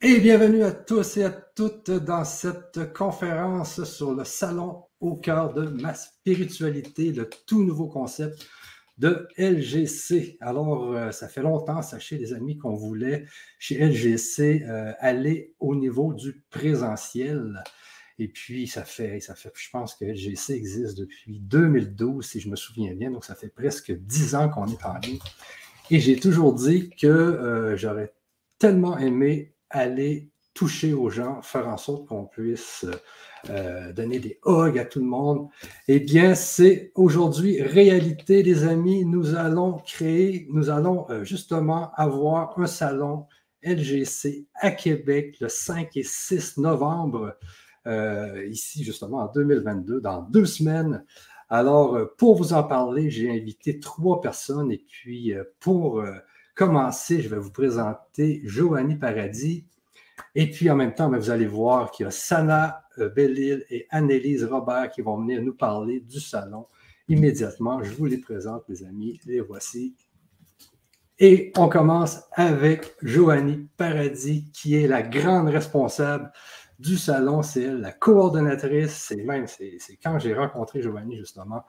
Et bienvenue à tous et à toutes dans cette conférence sur le salon au cœur de ma spiritualité, le tout nouveau concept de LGC. Alors, euh, ça fait longtemps, sachez les amis, qu'on voulait chez LGC euh, aller au niveau du présentiel. Et puis, ça fait, ça fait, je pense que LGC existe depuis 2012, si je me souviens bien. Donc, ça fait presque dix ans qu'on est en ligne. Et j'ai toujours dit que euh, j'aurais tellement aimé aller toucher aux gens, faire en sorte qu'on puisse euh, donner des hugs à tout le monde. Eh bien, c'est aujourd'hui réalité, les amis. Nous allons créer, nous allons euh, justement avoir un salon LGC à Québec le 5 et 6 novembre, euh, ici justement en 2022, dans deux semaines. Alors, pour vous en parler, j'ai invité trois personnes et puis pour commencer, je vais vous présenter Joanie Paradis. Et puis en même temps, ben, vous allez voir qu'il y a Sana euh, Bellil et Annelise Robert qui vont venir nous parler du salon immédiatement. Je vous les présente, les amis. Les voici. Et on commence avec Joanie Paradis, qui est la grande responsable du salon. C'est elle, la coordonnatrice. C'est même, c'est quand j'ai rencontré Joanie, justement,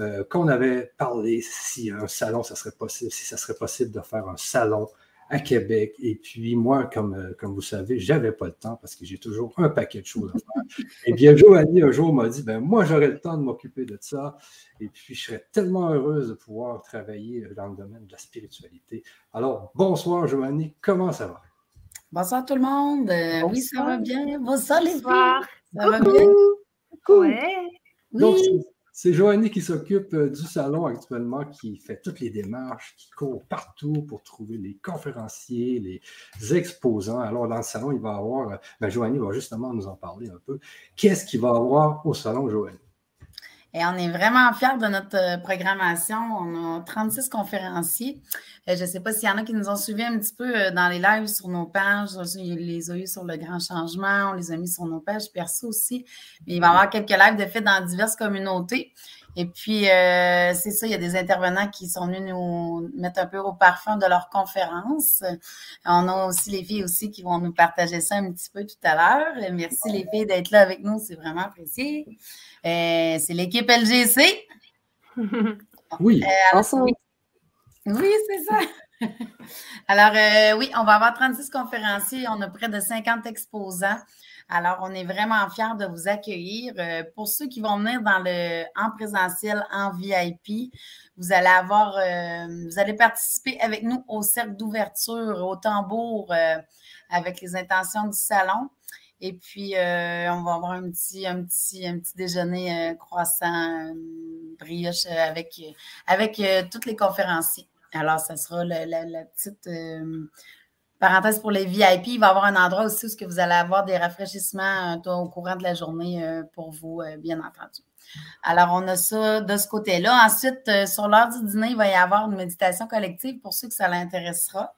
euh, qu'on avait parlé si un salon, ça serait possible, si ça serait possible de faire un salon à Québec. Et puis, moi, comme, euh, comme vous savez, je n'avais pas le temps parce que j'ai toujours un paquet de choses à faire. Et bien, Joanie, un jour, m'a dit ben moi, j'aurais le temps de m'occuper de ça. Et puis, je serais tellement heureuse de pouvoir travailler dans le domaine de la spiritualité. Alors, bonsoir, Joanie, comment ça va? Bonsoir tout le monde. Euh, oui, ça va bien. Bonsoir les filles. Ça va bien? Ouais. Oui. C'est Joanie qui s'occupe euh, du salon actuellement, qui fait toutes les démarches, qui court partout pour trouver les conférenciers, les exposants. Alors, dans le salon, il va y avoir, euh, ben, Joanie va justement nous en parler un peu. Qu'est-ce qu'il va avoir au salon, Joanie? Et on est vraiment fiers de notre euh, programmation. On a 36 conférenciers. Euh, je ne sais pas s'il y en a qui nous ont suivis un petit peu euh, dans les lives sur nos pages. On les a eu sur le grand changement. On les a mis sur nos pages perso aussi. Mais il va y avoir quelques lives de fait dans diverses communautés. Et puis, c'est ça, il y a des intervenants qui sont venus nous mettre un peu au parfum de leur conférence. On a aussi les filles aussi qui vont nous partager ça un petit peu tout à l'heure. Merci les filles d'être là avec nous, c'est vraiment apprécié. Euh, c'est l'équipe LGC. Oui. Euh, oui, c'est ça. Alors, euh, oui, on va avoir 36 conférenciers. On a près de 50 exposants. Alors, on est vraiment fiers de vous accueillir. pour ceux qui vont venir dans le, en présentiel, en VIP, vous allez avoir, vous allez participer avec nous au cercle d'ouverture, au tambour, avec les intentions du salon. Et puis, euh, on va avoir un petit, un petit, un petit déjeuner euh, croissant, euh, brioche avec, avec tous les conférenciers. Alors, ça sera la, petite parenthèse pour les VIP. Il va y avoir un endroit aussi où vous allez avoir des rafraîchissements au courant de la journée pour vous, bien entendu. Alors, on a ça de ce côté-là. Ensuite, sur l'heure du dîner, il va y avoir une méditation collective pour ceux que ça l'intéressera.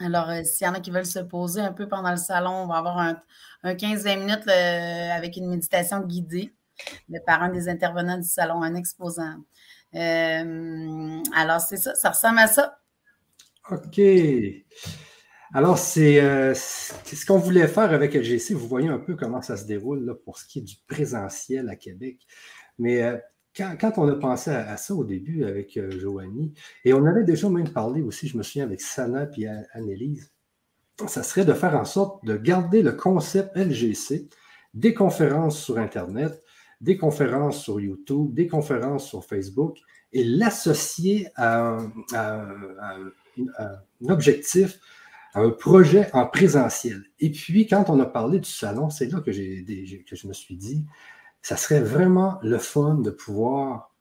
Alors, euh, s'il y en a qui veulent se poser un peu pendant le salon, on va avoir un, 15-20 minutes avec une méditation guidée par un des intervenants du salon, un exposant. Euh, alors, c'est ça, ça ressemble à ça. OK. Alors, c'est euh, ce qu'on voulait faire avec LGC. Vous voyez un peu comment ça se déroule pour ce qui est du présentiel à Québec. Mais quand, on a pensé à, ça au début avec euh, Joanie, et on avait déjà même parlé aussi, je me souviens, avec Sana et Annelise, ça serait de faire en sorte de garder le concept LGC, des conférences sur Internet, des conférences sur YouTube, des conférences sur Facebook, et l'associer à, un objectif, un projet en présentiel. Et puis, quand on a parlé du salon, c'est là que, que je me suis dit, ça serait vraiment le fun de pouvoir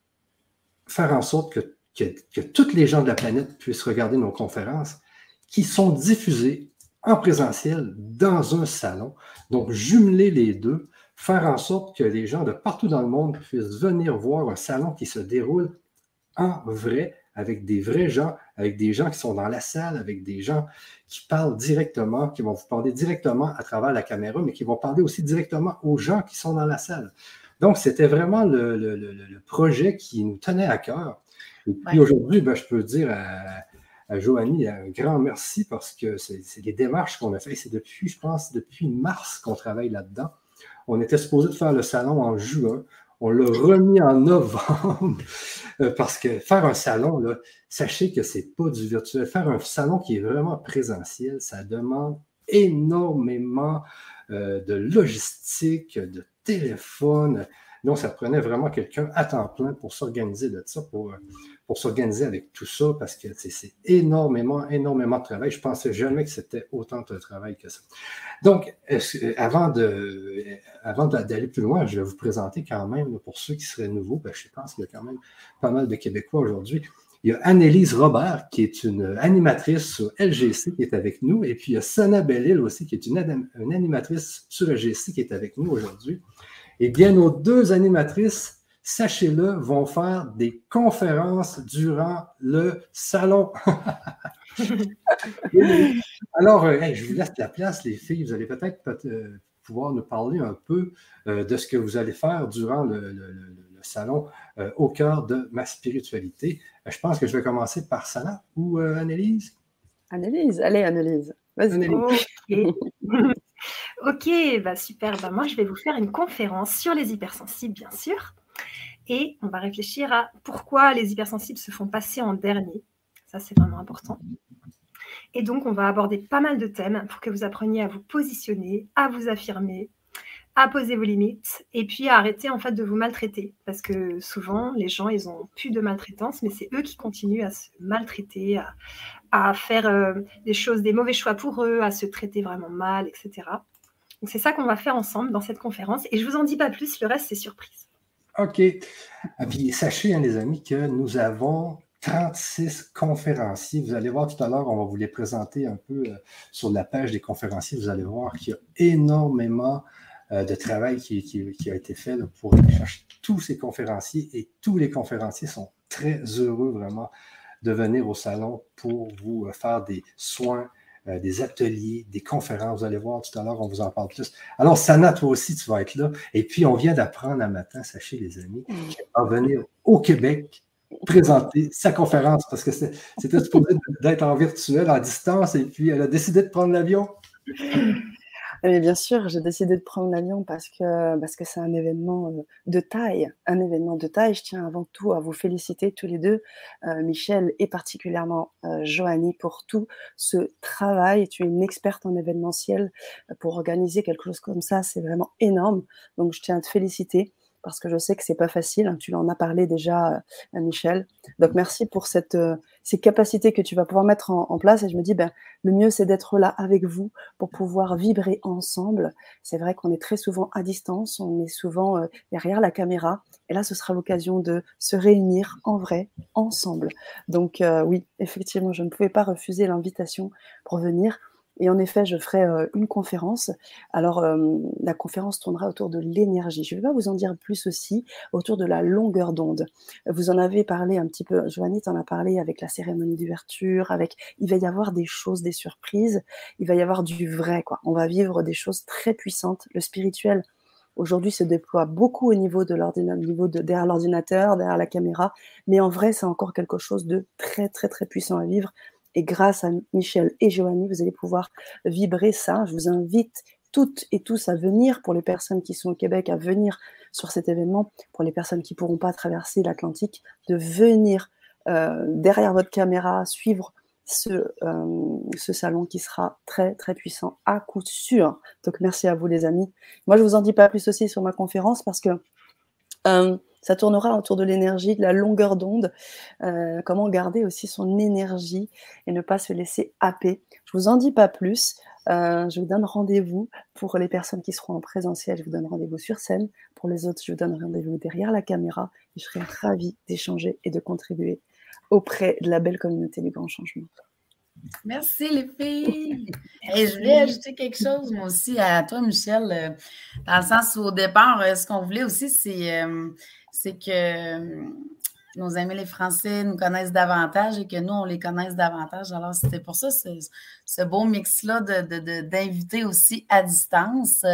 faire en sorte que, que, toutes les gens de la planète puissent regarder nos conférences qui sont diffusées en présentiel dans un salon. Donc, jumeler les deux, faire en sorte que les gens de partout dans le monde puissent venir voir un salon qui se déroule en vrai, avec des vrais gens, avec des gens qui sont dans la salle, avec des gens qui parlent directement, qui vont vous parler directement à travers la caméra, mais qui vont parler aussi directement aux gens qui sont dans la salle. Donc, c'était vraiment le, projet qui nous tenait à cœur. Et puis aujourd'hui, ben, je peux dire à Joanie, un grand merci parce que c'est les démarches qu'on a faites. C'est depuis, je pense, depuis mars qu'on travaille là-dedans. On était supposé de faire le salon en juin. On l'a remis en novembre euh, parce que faire un salon, sachez que ce n'est pas du virtuel. Faire un salon qui est vraiment présentiel, ça demande énormément euh, de logistique, de téléphone. Donc, ça prenait vraiment quelqu'un à temps plein pour s'organiser de ça, pour, euh, pour s'organiser avec tout ça, parce que c'est énormément, énormément de travail. Je ne pensais jamais que c'était autant de travail que ça. Donc, avant de avant d'aller plus loin, je vais vous présenter quand même, pour ceux qui seraient nouveaux, ben, je pense qu'il y a quand même pas mal de Québécois aujourd'hui. Il y a Annelise Robert, qui est une animatrice sur LGC, qui est avec nous. Et puis, il y a Sana Bellil aussi, qui est une, une animatrice sur LGC, qui est avec nous aujourd'hui. Et bien, nos deux animatrices, sachez-le, vont faire des conférences durant le salon. Alors, euh, je vous laisse la place, les filles. Vous allez peut-être euh, pouvoir nous parler un peu euh, de ce que vous allez faire durant le, salon au cœur de ma spiritualité. je pense que je vais commencer par Sana ou Annelise? Annelise, allez Annelise. Vas-y. Ok, bah super. Bah moi, je vais vous faire une conférence sur les hypersensibles, bien sûr. Et on va réfléchir à pourquoi les hypersensibles se font passer en dernier. Ça, c'est vraiment important. Et donc, on va aborder pas mal de thèmes pour que vous appreniez à vous positionner, à vous affirmer, à poser vos limites et puis à arrêter en fait de vous maltraiter. Parce que souvent, les gens, ils ont plus de maltraitance, mais c'est eux qui continuent à se maltraiter, à, faire euh, des choses, des mauvais choix pour eux, à se traiter vraiment mal, etc. Donc c'est ça qu'on va faire ensemble dans cette conférence. Et je ne vous en dis pas plus, le reste, c'est surprise. OK. Ah, puis sachez, hein, les amis, que nous avons 36 conférenciers. Vous allez voir tout à l'heure, on va vous les présenter un peu euh, sur la page des conférenciers. Vous allez voir qu'il y a énormément euh, de travail qui, a été fait pour chercher tous ces conférenciers et tous les conférenciers sont très heureux vraiment de venir au salon pour vous euh, faire des soins, euh, des ateliers, des conférences. Vous allez voir tout à l'heure, on vous en parle plus. Alors, Sana, toi aussi, tu vas être là. Et puis, on vient d'apprendre un matin, sachez les amis, qu'elle va venir au Québec présenter sa conférence parce que c'était supposé d'être en virtuel, en distance, et puis elle a décidé de prendre l'avion. Mais bien sûr, j'ai décidé de prendre l'avion parce que parce que c'est un événement euh, de taille, un événement de taille. Je tiens avant tout à vous féliciter tous les deux, euh, Michel et particulièrement euh, Joanie, pour tout ce travail. Tu es une experte en événementiel pour organiser quelque chose comme ça, c'est vraiment énorme. Donc je tiens à te féliciter parce que je sais que c'est pas facile. Tu en as parlé déjà, à Michel. Donc merci pour cette, euh, ces capacités que tu vas pouvoir mettre en, place. Et je me dis, ben, le mieux c'est d'être là avec vous pour pouvoir vibrer ensemble. C'est vrai qu'on est très souvent à distance, on est souvent euh, derrière la caméra. Et là, ce sera l'occasion de se réunir en vrai, ensemble. Donc euh, oui, effectivement, je ne pouvais pas refuser l'invitation pour venir. Et en effet, je ferai euh, une conférence. Alors, euh, la conférence tournera autour de l'énergie. Je ne vais pas vous en dire plus aussi, autour de la longueur d'onde. Vous en avez parlé un petit peu, Joanie en a parlé avec la cérémonie d'ouverture, avec, il va y avoir des choses, des surprises, il va y avoir du vrai, quoi. On va vivre des choses très puissantes. Le spirituel, aujourd'hui, se déploie beaucoup au niveau de niveau de, derrière l'ordinateur, derrière la caméra, mais en vrai, c'est encore quelque chose de très, très, très puissant à vivre et grâce à Michel et Joanie, vous allez pouvoir vibrer ça. Je vous invite toutes et tous à venir, pour les personnes qui sont au Québec, à venir sur cet événement, pour les personnes qui ne pourront pas traverser l'Atlantique, de venir euh, derrière votre caméra, suivre ce, euh, ce, salon qui sera très très puissant à coup sûr. Donc merci à vous les amis. Moi je vous en dis pas plus aussi sur ma conférence parce que euh, ça tournera autour de l'énergie, de la longueur d'onde, euh, comment garder aussi son énergie et ne pas se laisser happer. Je vous en dis pas plus. Euh, je vous donne rendez-vous pour les personnes qui seront en présentiel. Je vous donne rendez-vous sur scène. Pour les autres, je vous donne rendez-vous derrière la caméra. Et je serai ravie d'échanger et de contribuer auprès de la belle communauté du grand changement. Merci les filles. Et je voulais ajouter quelque chose, moi aussi, à toi, Michel, euh, dans le sens où au départ, ce qu'on voulait aussi, c'est c'est que euh, nos amis les Français nous connaissent davantage et que nous, on les connaisse davantage. Alors, c'était pour ça ce, beau mix-là d'invités de, aussi à distance.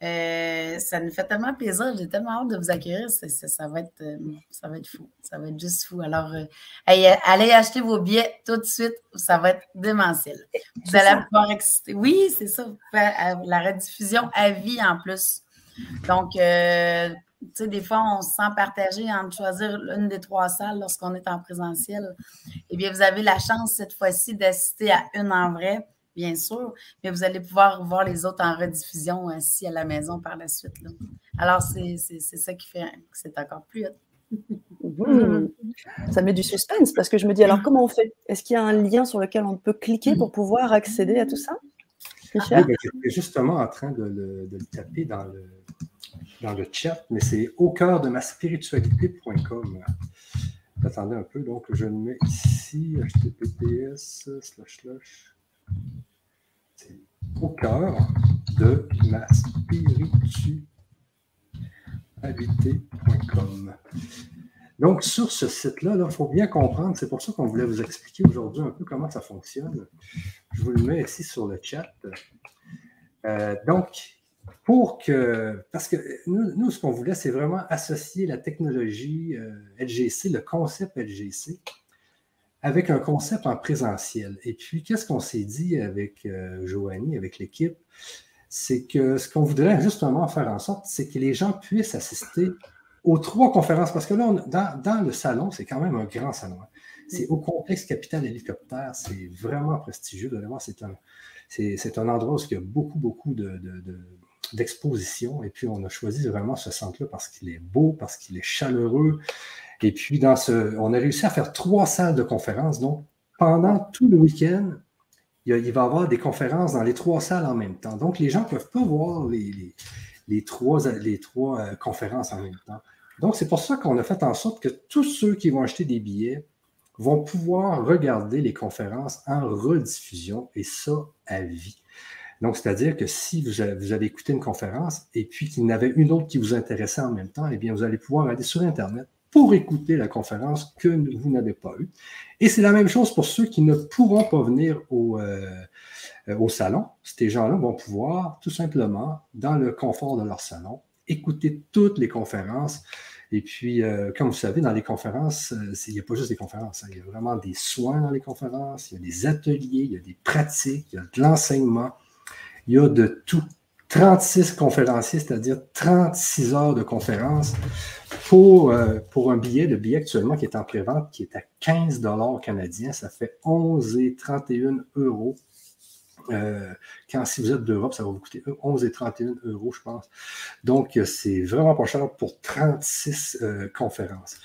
Euh, ça nous fait tellement plaisir. J'ai tellement hâte de vous accueillir. ça, va être, euh, ça va être fou. Ça va être juste fou. Alors, euh, allez, acheter vos billets tout de suite. Ça va être démentiel. Vous allez pouvoir exciter. Oui, c'est ça. La rediffusion à vie en plus. Donc, tu sais, des fois, on se sent partagé entre choisir l'une des trois salles lorsqu'on est en présentiel. Eh bien, vous avez la chance cette fois-ci d'assister à une en vrai bien sûr, mais vous allez pouvoir voir les autres en rediffusion ainsi à la maison par la suite. Alors, c'est ça qui fait que c'est encore plus mmh. Ça met du suspense parce que je me dis alors comment on fait? Est-ce qu'il y a un lien sur lequel on peut cliquer pour pouvoir accéder à tout ça? Oui, ben, J'étais justement en train de le, taper dans le, dans le chat, mais c'est au cœur de ma spiritualité.com. Attendez un peu, donc je le mets ici, https slash slash c'est au cœur de ma spiritualité.com. Donc, sur ce site-là, il faut bien comprendre, c'est pour ça qu'on voulait vous expliquer aujourd'hui un peu comment ça fonctionne. Je vous le mets ici sur le chat. Euh, donc, pour que, parce que nous, ce qu'on voulait, c'est vraiment associer la technologie euh, LGC, le concept LGC, avec un concept en présentiel. Et puis, qu'est-ce qu'on s'est dit avec euh, Joanie, avec l'équipe? C'est que ce qu'on voudrait justement faire en sorte, c'est que les gens puissent assister aux trois conférences. Parce que là, dans, le salon, c'est quand même un grand salon. Hein. C'est au complexe Capital Hélicoptère. C'est vraiment prestigieux. Vraiment, c'est un, c'est, un endroit où il y a beaucoup, beaucoup de, d'exposition. Et puis, on a choisi vraiment ce centre-là parce qu'il est beau, parce qu'il est chaleureux, et puis, dans ce, on a réussi à faire trois salles de conférences. Donc, pendant tout le week-end, il, va y avoir des conférences dans les trois salles en même temps. Donc, les gens ne peuvent pas voir les, trois, les trois euh, conférences en même temps. Donc, c'est pour ça qu'on a fait en sorte que tous ceux qui vont acheter des billets vont pouvoir regarder les conférences en rediffusion et ça à vie. Donc, c'est-à-dire que si vous avez, écouté une conférence et puis qu'il y en avait une autre qui vous intéressait en même temps, eh bien, vous allez pouvoir aller sur Internet, pour écouter la conférence que vous n'avez pas eue. Et c'est la même chose pour ceux qui ne pourront pas venir au, euh, au salon. Ces gens-là vont pouvoir tout simplement, dans le confort de leur salon, écouter toutes les conférences. Et puis, euh, comme vous savez, dans les conférences, euh, il n'y a pas juste des conférences, hein. il y a vraiment des soins dans les conférences, il y a des ateliers, il y a des pratiques, il y a de l'enseignement, il y a de tout. 36 conférenciers, c'est-à-dire 36 heures de conférence pour, euh, pour un billet. Le billet actuellement qui est en pré-vente, qui est à 15 dollars canadiens, ça fait 11 et 31 euros. Euh, quand si vous êtes d'Europe, ça va vous coûter 11 et 31 euros, je pense. Donc, c'est vraiment pas cher pour 36 euh, conférences.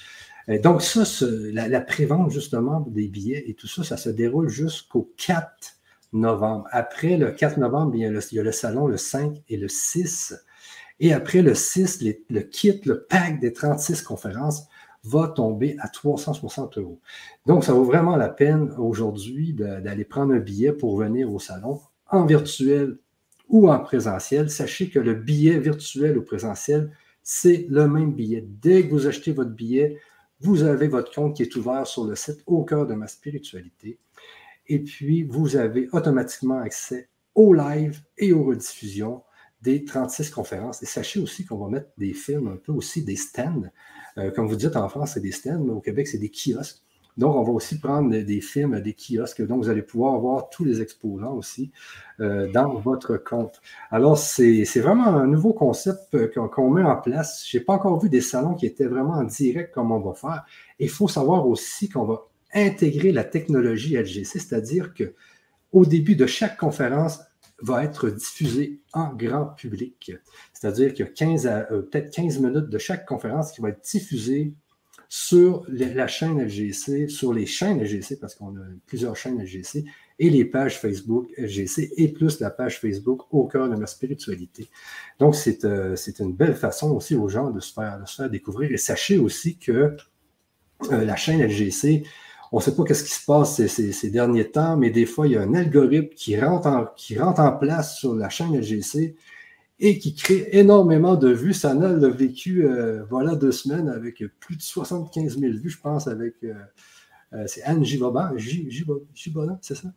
donc, ça, la, la pré-vente justement des billets et tout ça, ça se déroule jusqu'au 4 novembre. Après le 4 novembre, il y, a le, salon le 5 et le 6. Et après le 6, le kit, le pack des 36 conférences va tomber à 360 euros. Donc, ça vaut vraiment la peine aujourd'hui d'aller prendre un billet pour venir au salon en virtuel ou en présentiel. Sachez que le billet virtuel ou présentiel, c'est le même billet. Dès que vous achetez votre billet, vous avez votre compte qui est ouvert sur le site Au cœur de ma spiritualité. Et puis, vous avez automatiquement accès au live et aux rediffusions des 36 conférences. Et sachez aussi qu'on va mettre des films, un peu aussi des stands. Euh, comme vous dites, en France, c'est des stands, mais au Québec, c'est des kiosques. Donc, on va aussi prendre des films, des kiosques. Donc, vous allez pouvoir voir tous les exposants aussi euh, dans votre compte. Alors, c'est vraiment un nouveau concept euh, qu'on met en place. Je n'ai pas encore vu des salons qui étaient vraiment en direct comme on va faire. Il faut savoir aussi qu'on va intégrer la technologie LGC, c'est-à-dire que au début de chaque conférence va être diffusée en grand public. C'est-à-dire qu'il y a 15 euh, peut-être 15 minutes de chaque conférence qui va être diffusée sur la chaîne LGC, sur les chaînes LGC, parce qu'on a plusieurs chaînes LGC, et les pages Facebook LGC, et plus la page Facebook au cœur de ma spiritualité. Donc, c'est euh, une belle façon aussi aux gens de se faire, de se faire découvrir. Et sachez aussi que euh, la chaîne LGC on ne sait pas ce qui se passe ces, derniers temps, mais des fois, il y a un algorithme qui rentre en, qui rentre en place sur la chaîne LGC et qui crée énormément de vues. Sana l'a vécu euh, voilà deux semaines avec plus de 75 000 vues, je pense, avec euh, euh, c'est Anne Giboban, c'est ça?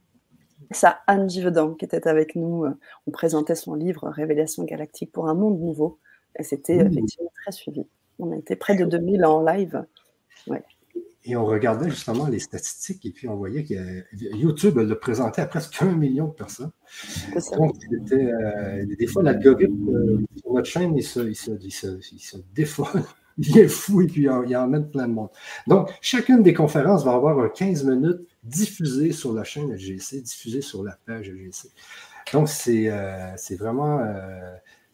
ça Anne Givaudan qui était avec nous. On présentait son livre Révélation galactique pour un monde nouveau. Et c'était effectivement très suivi. On a été près de 2000 en live. Ouais. Et on regardait justement les statistiques et puis on voyait que YouTube le présentait à presque un million de personnes. Donc, euh, des fois, l'algorithme euh, sur notre chaîne, il se, il se, il se, il se. Il est fou et puis il, emmène plein de monde. Donc, chacune des conférences va avoir 15 minutes diffusées sur la chaîne LGC, diffusées sur la page LGC. Donc, c'est euh, vraiment,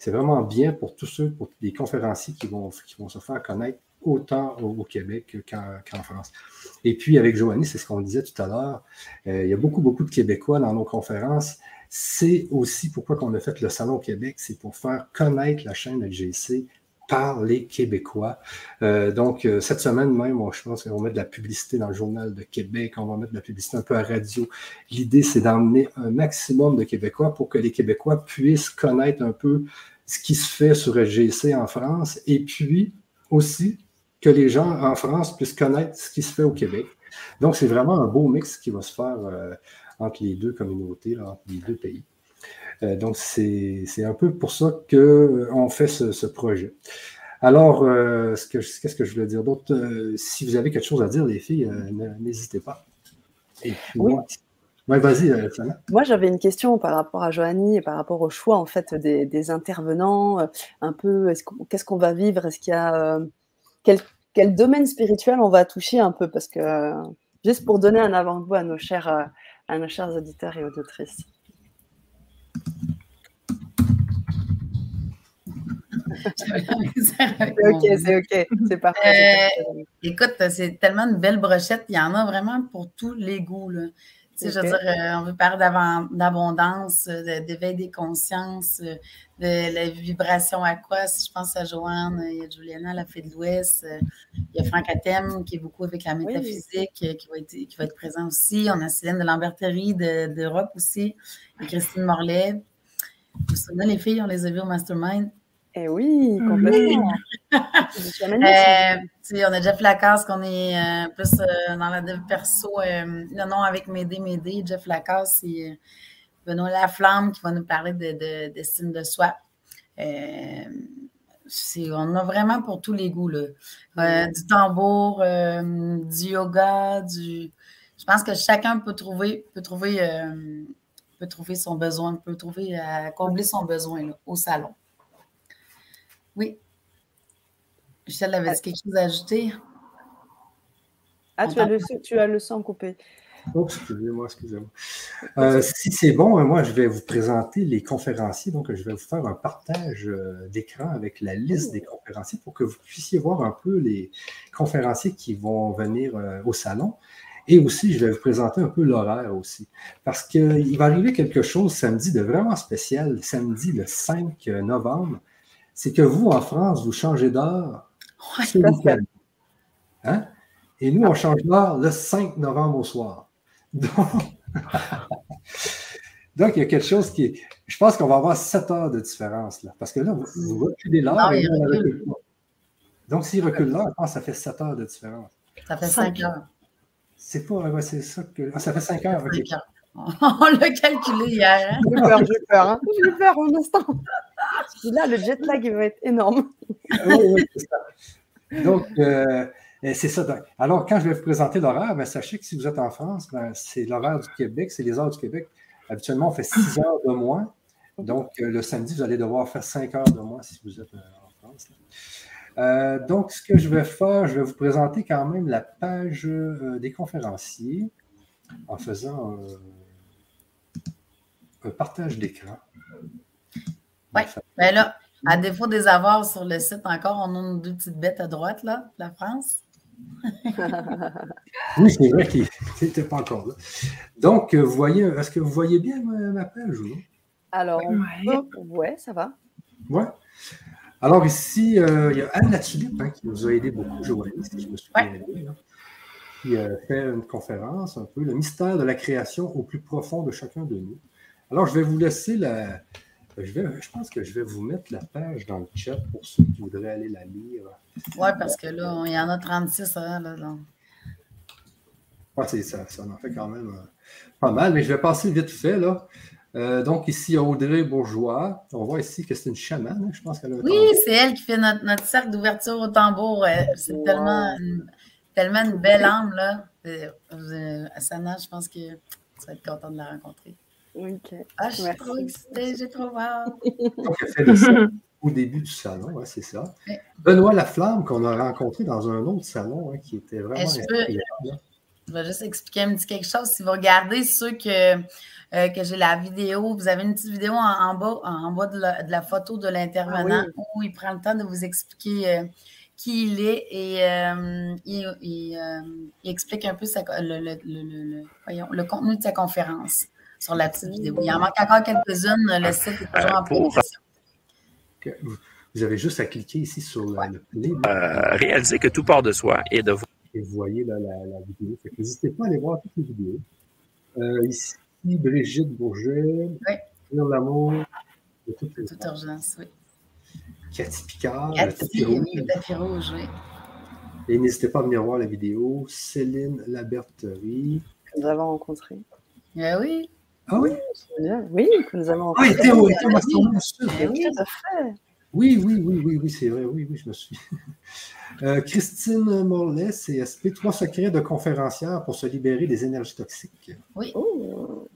vraiment bien pour tous ceux, pour les conférenciers qui vont, qui vont se faire connaître autant au, Québec qu'en France. Et puis, avec Joanie, c'est ce qu'on disait tout à l'heure, euh, il y a beaucoup, beaucoup de Québécois dans nos conférences. C'est aussi pourquoi on a fait le Salon Québec, c'est pour faire connaître la chaîne LGC par les Québécois. Euh, donc, euh, cette semaine même, je pense qu'on va mettre de la publicité dans le Journal de Québec, on va mettre de la publicité un peu à radio. L'idée, c'est d'emmener un maximum de Québécois pour que les Québécois puissent connaître un peu ce qui se fait sur LGC en France et puis aussi que les gens en France puissent connaître ce qui se fait au Québec. Donc, c'est vraiment un beau mix qui va se faire euh, entre les deux communautés, entre les deux pays. Euh, donc, c'est un peu pour ça qu'on euh, fait ce, projet. Alors, qu'est-ce que je voulais dire d'autre? si vous avez quelque chose à dire, les filles, n'hésitez pas. oui. Moi, vas-y, Moi, j'avais une question par rapport à Joanie et par rapport au choix en fait des, intervenants. Un peu, qu'est-ce qu'on va vivre? Est-ce qu'il y a quel, domaine spirituel on va toucher un peu Parce que, juste pour donner un avant-goût à nos chers, à nos chers auditeurs et auditrices. c'est ok, c'est ok, c'est parfait. Euh, écoute, c'est tellement une belle brochette. Il y en a vraiment pour tous les goûts. Là. Je veux dire, euh, on veut parler d'abondance, d'éveil des consciences, de la vibration à quoi? Si je pense à Joanne, il y a Juliana, la fée de l'Ouest, euh, il y a Franck Atem qui est beaucoup avec la métaphysique, euh, qui, va être, qui va être présent aussi. On a Céline de Lamberterie d'Europe aussi, et Christine Morlaix. Vous vous souvenez, les filles, on les a vues au Mastermind. Eh oui, complètement. euh, on a Jeff Lacasse, qu'on est euh, plus dans la dev perso. non, non, avec Médé, Médé. Jeff Lacasse, c'est Benoît Laflamme qui va nous parler de, d'estime de, soi. Euh, on a vraiment pour tous les goûts. Là. Euh, du tambour, euh, du yoga, du. Je pense que chacun peut trouver, peut trouver, peut trouver son besoin, peut trouver à combler son besoin au salon. Oui. Michel, avait quelque chose à ajouter? Ah, tu as, le, tu as le son coupé. Oh, excusez-moi, excusez-moi. Euh, si c'est bon, euh, moi, je vais vous présenter les conférenciers. Donc, je vais vous faire un partage euh, d'écran avec la liste des conférenciers pour que vous puissiez voir un peu les conférenciers qui vont venir au salon. Et aussi, je vais vous présenter un peu l'horaire aussi. Parce qu'il va arriver quelque chose samedi de vraiment spécial, samedi le 5 novembre. C'est que vous, en France, vous changez d'heure ouais, Hein? Et nous, on change d'heure le 5 novembre au soir. Donc, il y a quelque chose qui est. Je pense qu'on va avoir 7 heures de différence là. Parce que là, vous, reculez là. Donc, s'il recule là, je pense que ça fait 7 heures de différence. Ça fait 5 heures. C'est pas. c'est ça que. Ah, ça fait 5 heures. On l'a calculé hier. Hein? J'ai peur, j'ai peur. Hein? J'ai peur un instant. Là, le jet lag, va être énorme. oui, oui, c'est ça. Donc, euh, c'est ça. Alors, quand je vais vous présenter l'horaire, ben, sachez que si vous êtes en France, ben, c'est l'horaire du Québec, c'est les heures du Québec. Habituellement, on fait 6 heures de moins. Donc, euh, le samedi, vous allez devoir faire 5 heures de moins si vous êtes euh, en France. Donc, ce que je vais faire, je vais vous présenter quand même la page des conférenciers en faisant un partage d'écran. Oui, ben là, à défaut des avoirs sur le site encore, on a nos deux petites bêtes à droite, là, la France. oui, c'est vrai qu'il n'était pas encore là. Donc, vous voyez, est-ce que vous voyez bien ma, page ou non? Alors, ouais. ça va. Ouais. Alors ici, euh, il y a Anne Latulippe hein, qui nous a aidé beaucoup, je si je me souviens bien, qui a fait une conférence un peu, le mystère de la création au plus profond de chacun de nous. Alors, je vais vous laisser la, je, je, pense que je vais vous mettre la page dans le chat pour ceux qui voudraient aller la lire. Oui, parce que là, il y en a 36 hein, là, Ouais, ça, ça en fait quand même euh, pas mal, mais je vais passer vite fait. Là. Euh, donc, ici, Audrey Bourgeois. On voit ici que c'est une chamane. Hein, je pense qu'elle a Oui, c'est elle qui fait notre, notre cercle d'ouverture au tambour. C'est tellement, une, tellement une belle âme. Là. Euh, Asana, je pense que tu vas être content de la rencontrer. Ok. Ah, je suis trop excitée, j'ai trop hâte. Donc, elle fait le salon au début du salon, c'est ça. Ouais. Benoît Laflamme, qu'on a rencontré dans un autre salon, hein, qui était vraiment Eh, je peux- incroyable. Je vais juste expliquer un petit quelque chose. Si vous regardez ceux que, euh, que j'ai la vidéo, vous avez une petite vidéo en, en bas, en bas de la, de la photo de l'intervenant Ah où il prend le temps de vous expliquer euh, qui il est et euh, il, il, euh, il explique un peu sa co- le, le- le- le- le- voyons, le contenu de sa conférence sur la petite vidéo. Il en manque encore quelques-unes. Le site est toujours en Pour- progression. Vous vous avez juste à cliquer ici sur le, le play Euh, réaliser que tout part de soi et de et vous voyez là, la, la vidéo. N'hésitez pas à aller voir toutes les vidéos. Euh, ici, Brigitte Bourget, Oui. Pierre Lamour, de Toute urgence, oui. Cathy Picard, Cathy, oui, le tapis rouge, oui. Et n'hésitez pas à venir voir la vidéo. Céline Laberterie. Que nous avons rencontré. Eh oui, Ah oui? Oui, que nous avons Ah, rencontré. et Théo, et Théo Masson, sûr. eh oui. Tout à fait. Oui, oui, oui, oui, oui, c'est vrai, oui, oui, je me suis. Euh, Christine Morlaix, CSP, trois secrets de conférencière pour se libérer des énergies toxiques. Oh.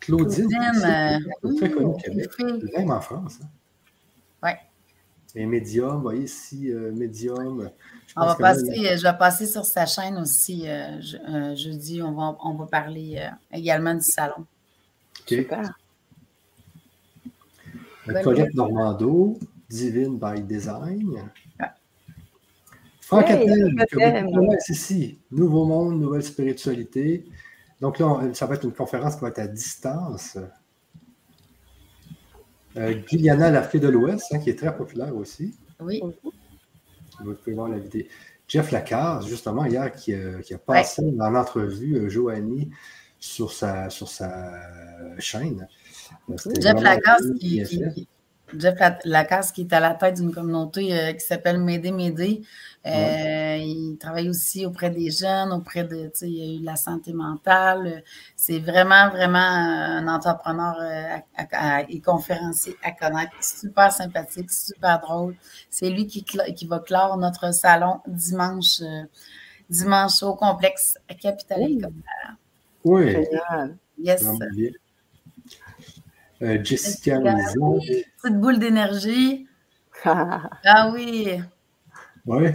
Claudine, Claudine, c'est euh, très connu au oui, Québec, fait- même en France. hein. Ouais. Et Medium, vous voyez ici, euh, Medium. je On va passer, même- euh, je vais passer sur sa chaîne aussi euh, je- euh, jeudi. On va, on va parler euh, également du salon. OK. Super. Euh, Colette Normando, Divine by Design. Ouais. Franck Hey, Attel, ici. Nouveau monde, nouvelle spiritualité. Donc là, on- ça va être une conférence qui va être à distance. Euh, Guyana, la fée de l'Ouest, hein, qui est très populaire aussi. Oui, Vous pouvez voir la vidéo. Jeff Lacaze, justement, hier, qui, a- qui a passé en entrevue euh, Joanie sur sa, sur sa chaîne. Euh, Jeff Lacasse qui, Jeff La- Lacasse qui est à la tête d'une communauté euh, qui s'appelle M'aider, m'aider. Euh, Il travaille aussi auprès des jeunes, auprès de, tu sais, il y a eu la santé mentale. C'est vraiment, vraiment un entrepreneur euh, à- à- et conférencier à connaître. Super sympathique, super drôle. C'est lui qui, qui va clore notre salon dimanche, euh, dimanche au complexe à. Oui, Génial. Yes. Euh, Jessica Lison. Petite boule d'énergie. Ah oui. Oui.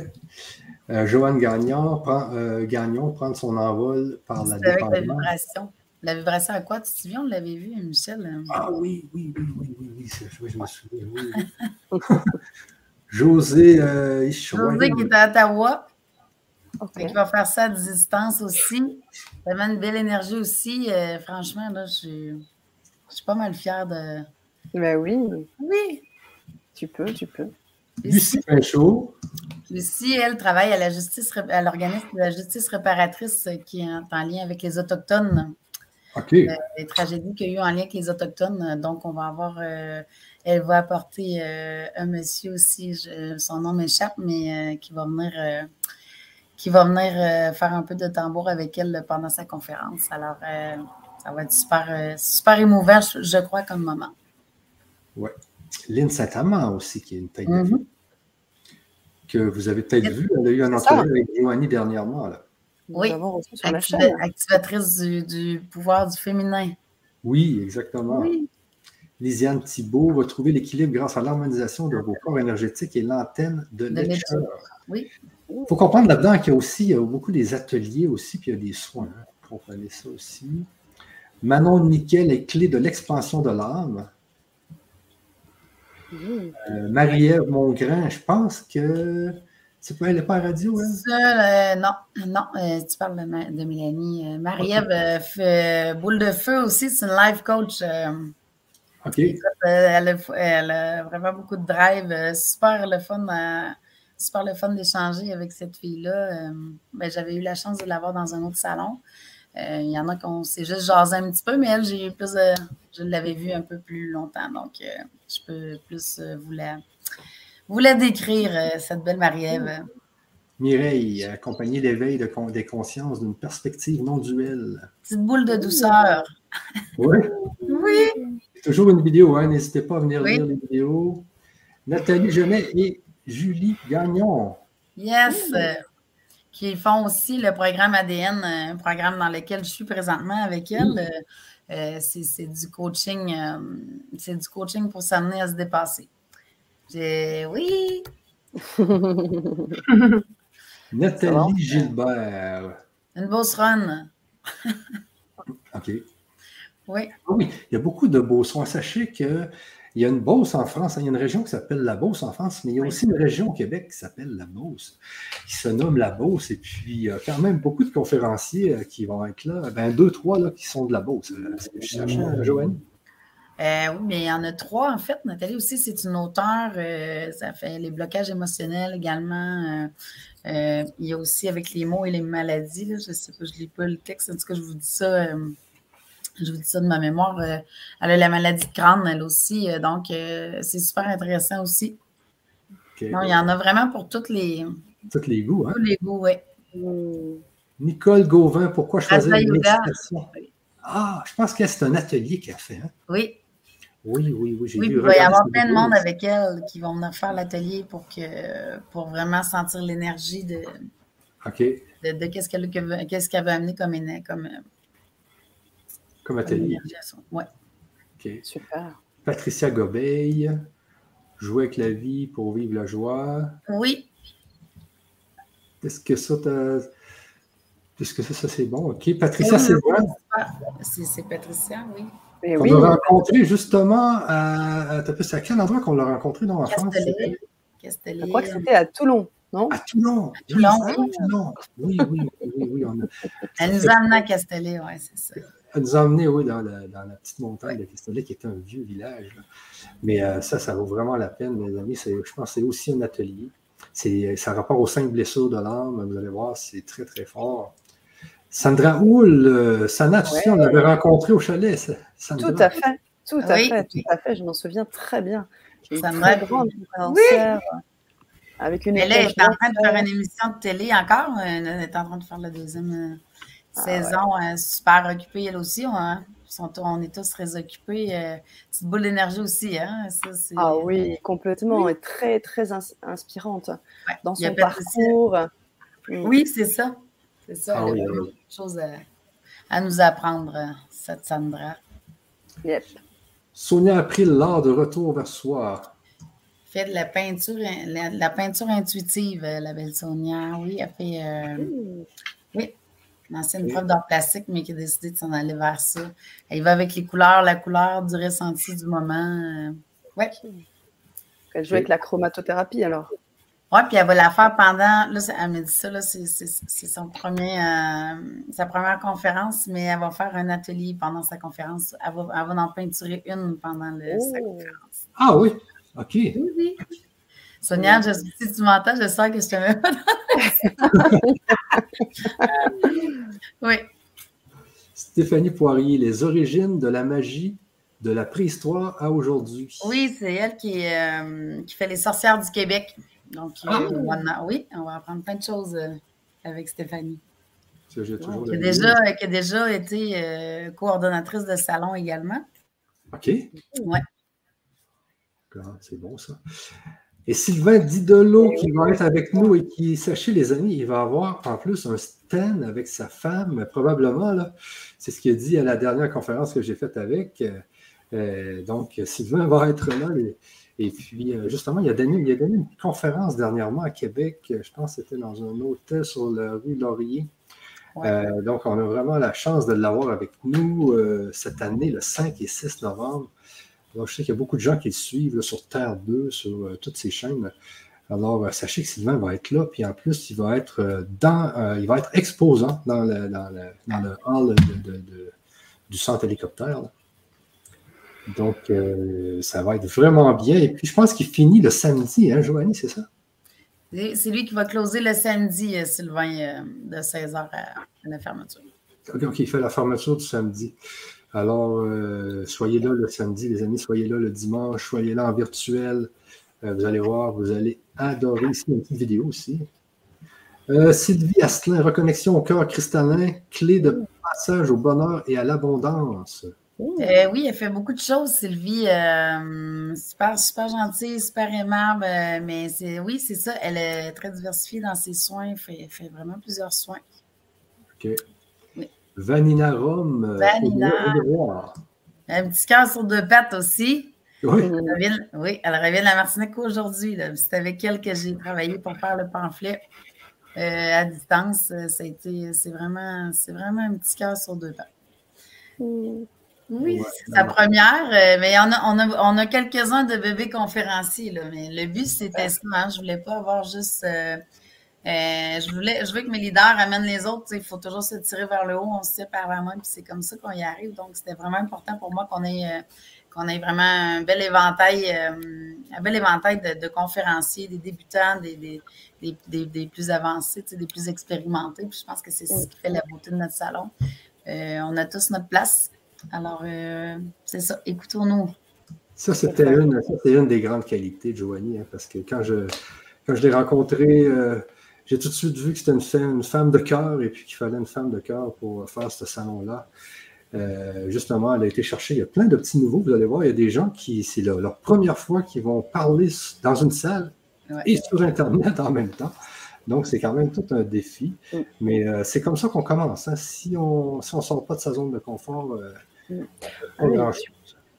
Euh, Joanne Gagnon, prend, euh, Gagnon prendre son envol par la avec la dépendance. vibration. La vibration à quoi? Tu te souviens, on l'avait vu, Michel? Ah oui, oui, oui, oui, oui, oui, oui, je me souviens. oui, oui. José. José qui est à Ottawa, Ok. qui va faire ça à distance aussi. Vraiment une belle énergie aussi. Euh, franchement, là, je suis, je suis pas mal fière de. Ben oui, Oui! tu peux, tu peux. Lucie Pinchot. Lucie, elle travaille à la justice, à l'organisme de la justice réparatrice euh, qui est en en lien avec les Autochtones. OK. les tragédies qu'il y a eu en lien avec les Autochtones. Donc, on va avoir, euh, elle va apporter euh, un monsieur aussi, je- son nom m'échappe, mais euh, qui va venir, euh, qui va venir euh, faire un peu de tambour avec elle pendant sa conférence. Alors, euh, ça va être super, euh, super émouvant, je, je crois, comme moment. Lynn Saint-Amand aussi, qui est une tête de Mhm. fille, que vous avez peut-être vu. Elle a eu un entrevue avec Joanie dernièrement. Là. Oui. sur la Activa- chaîne. activatrice du, du pouvoir du féminin. Oui, exactement. Oui. Lisiane Thibault va trouver l'équilibre grâce à l'harmonisation de vos corps énergétiques et l'antenne de De lecture. Oui. Il faut comprendre là-dedans qu'il y a aussi il y a beaucoup des ateliers aussi, puis il y a des soins. Hein. Comprenez ça aussi. Manon Nickel est clé de l'expansion de l'âme. Mhm. Euh, Marie-Ève Mongrain, je pense que. C'est pas, elle n'est pas à radio, hein? Ça, euh, non, non, euh, tu parles de, Mélanie. Marie-Ève fait Boule de Feu aussi, c'est une life coach. OK. Elle, a, elle a vraiment beaucoup de drive. super le fun, à- super le fun d'échanger avec cette fille-là. Euh, ben, J'avais eu la chance de l'avoir dans un autre salon. Euh, Il y en a qu'on s'est juste jasé un petit peu, mais elle, j'ai eu plus de- je l'avais vue un peu plus longtemps. Donc, euh, je peux plus vous, la, vous la décrire, cette belle Marie-Ève. Mireille, accompagner l'éveil de des consciences d'une perspective non duelle. Petite boule de douceur. Oui. Oui. Toujours une vidéo, hein? n'hésitez pas à venir lire les vidéos. Nathalie Genet et Julie Gagnon. Yes. Qui font aussi le programme ADN, un programme dans lequel je suis présentement avec elle. Euh, c'est du coaching, euh, c'est du coaching pour s'amener à se dépasser. Oui. Nathalie Gilbert. Une bosse run. OK. Oui. Ah oui, il y a beaucoup de Beauce. Sachez qu'il y a une Beauce en France. Hein. Il y a une région qui s'appelle la Beauce en France, mais il y a aussi une région au Québec qui s'appelle la Beauce, qui se nomme la Beauce. Et puis, il y a quand même beaucoup de conférenciers euh, qui vont être là. Ben, deux, trois là, qui sont de la Beauce. C'est que je cherche, hein, Joanne? Euh, oui, mais il y en a trois, en fait. Nathalie aussi, c'est une auteure. Euh, ça fait les blocages émotionnels également. il y a aussi avec les mots et les maladies. je ne sais pas, je ne lis pas le texte. En tout cas, je vous dis ça je vous dis ça de ma mémoire. Euh, elle a la maladie de crâne, elle aussi. Euh, donc, euh, c'est super intéressant aussi. Non, il y en a vraiment pour toutes les. Tous les goûts, hein? Tous les goûts, oui. Nicole Gauvin, pourquoi choisir la méditation? Ah, je pense que c'est un atelier qu'elle a fait. Hein? Oui. Oui, oui, oui. Oui, il va y avoir plein de monde avec elle qui vont venir faire l'atelier pour, que, pour vraiment sentir l'énergie de, OK. de, qu'est-ce qu'elle qu'elle veut amener comme, comme, comme atelier. Oui. OK. Super. Patricia Gobeil, jouer avec la vie pour vivre la joie. Oui. Est-ce que ça Est-ce que ça, ça c'est bon? OK. Patricia, c'est bon? C'est Patricia, oui. Mais on l'a rencontré justement à. C'est à quel endroit qu'on l'a rencontré dans la France? Je crois que c'était à Toulon. Non? À Toulon. À Toulon, oui. Toulon. Oui, oui, oui, oui, Elle nous a amené à Castellet, oui, c'est ça. Elle nous a emmenés, oui, dans, la petite montagne de Castellet, qui était un vieux village. Mais euh, ça, ça vaut vraiment la peine, mes amis. Je pense que c'est aussi un atelier. Ça rapport aux cinq blessures de l'âme. Vous allez voir, c'est très, très fort. Sandra Houle, euh, Sana, tu sais, on l'avait rencontré au chalet. Tout à fait, tout à fait, tout à fait. Je m'en souviens très bien. Sandra, très grande oui. avec une Elle est en train de faire une émission de télé encore. Elle est en train de faire la deuxième euh, ah saison hein, super occupée, elle aussi. Hein. on est tous très occupés. Euh, c'est une boule d'énergie aussi. Hein? ah oui, complètement. Et très, très inspirante dans son parcours. Mm. Oui, c'est ça. C'est ça. Ah, il y a beaucoup de choses à, nous apprendre, cette Sandra. Yep. Sonia a pris l'art de retour vers soi. Fait de la peinture, la, peinture intuitive, la belle Sonia. Oui, elle fait. Euh, mm. Une ancienne prof d'art plastique, mais qui a décidé de s'en aller vers ça. Elle va avec les couleurs, la couleur du ressenti du moment. Euh, oui. Elle joue avec la chromatothérapie alors. Oui, puis elle va la faire pendant. Là, elle me dit ça, là, c'est, son premier, euh, sa première conférence, mais elle va faire un atelier pendant sa conférence. Elle va, elle va en peinturer une pendant le, sa oh. conférence. Ah oui, OK. Oui, oui. Sonia, je, si tu m'entends, je sens que je te mets pas Oui. Stéphanie Poirier, les origines de la magie de la préhistoire à aujourd'hui. Oui, c'est elle qui, euh, qui, fait les sorcières du Québec. Donc, euh, ah. oui, on va apprendre plein de choses euh, avec Stéphanie. qui, a déjà, qui a déjà été coordonnatrice de salon également. OK. Oui. C'est bon ça. Et Sylvain Didolo qui va être avec nous et qui, sachez les amis, il va avoir en plus un stand avec sa femme, probablement. là. C'est ce qu'il a dit à la dernière conférence que j'ai faite avec. Euh, donc, Sylvain va être là. Et, puis, euh, justement, il a, donné, il a donné une conférence dernièrement à Québec. Je pense que c'était dans un hôtel sur la rue Laurier. Euh, donc, on a vraiment la chance de l'avoir avec nous cette année, le 5 et 6 novembre je sais qu'il y a beaucoup de gens qui le suivent sur Terre 2, sur euh, toutes ces chaînes. Alors, euh, sachez que Sylvain va être là, puis en plus, il va être euh, dans, il va être exposant dans le, dans le, hall du centre hélicoptère. Donc, ça va être vraiment bien. Et puis, je pense qu'il finit le samedi, hein, Joanie, c'est ça? C'est lui qui va closer le samedi, Sylvain, de 16h à la fermeture. OK, il fait la fermeture du samedi. Alors, euh, soyez là le samedi, les amis, soyez là le dimanche, soyez là en virtuel. Euh, vous allez voir, vous allez adorer ici une petite vidéo aussi. Euh, Sylvie Asselin, reconnexion au cœur cristallin, clé de passage au bonheur et à l'abondance. Euh, oui, elle fait beaucoup de choses, Sylvie. Euh, super, super gentille, super aimable. mais c'est oui, c'est ça. Elle est très diversifiée dans ses soins. Elle fait, fait vraiment plusieurs soins. OK. Vanina Rome. Vanina. Un petit cœur sur deux pattes aussi. Oui. Elle revient, oui, elle revient de la Martinique aujourd'hui. C'est avec elle que j'ai travaillé pour faire le pamphlet. Euh, à distance, euh, c'est vraiment, vraiment un petit cœur sur deux pattes. Oui, c'est sa première, euh, mais on a, on a, on a quelques-uns de bébés conférenciers, là, mais le but, c'était ça. Hein, je ne voulais pas avoir juste. Je, voulais, je veux que mes leaders amènent les autres. Il faut toujours se tirer vers le haut, on se tire par la main, puis c'est comme ça qu'on y arrive. Donc, c'était vraiment important pour moi qu'on ait qu'on ait vraiment un bel éventail, euh, un bel éventail de, conférenciers, des débutants, des, des, plus avancés, des plus expérimentés. Puis je pense que c'est ce qui fait la beauté de notre salon. Euh, on a tous notre place. Alors, euh, c'est ça, écoutons-nous. Ça, c'était une, une, des grandes qualités de Joanie, hein, parce que quand je, quand je l'ai rencontrée, j'ai tout de suite vu que c'était une, une, femme de cœur et puis qu'il fallait une femme de cœur pour faire ce salon-là. Euh, justement, elle a été chercher. Il y a plein de petits nouveaux. Vous allez voir, il y a des gens qui, c'est leur, première fois qu'ils vont parler dans une salle et sur Internet en même temps. Donc, c'est quand même tout un défi. Mm. Mais euh, c'est comme ça qu'on commence. Hein. Si on ne sort pas de sa zone de confort, euh, mm. ah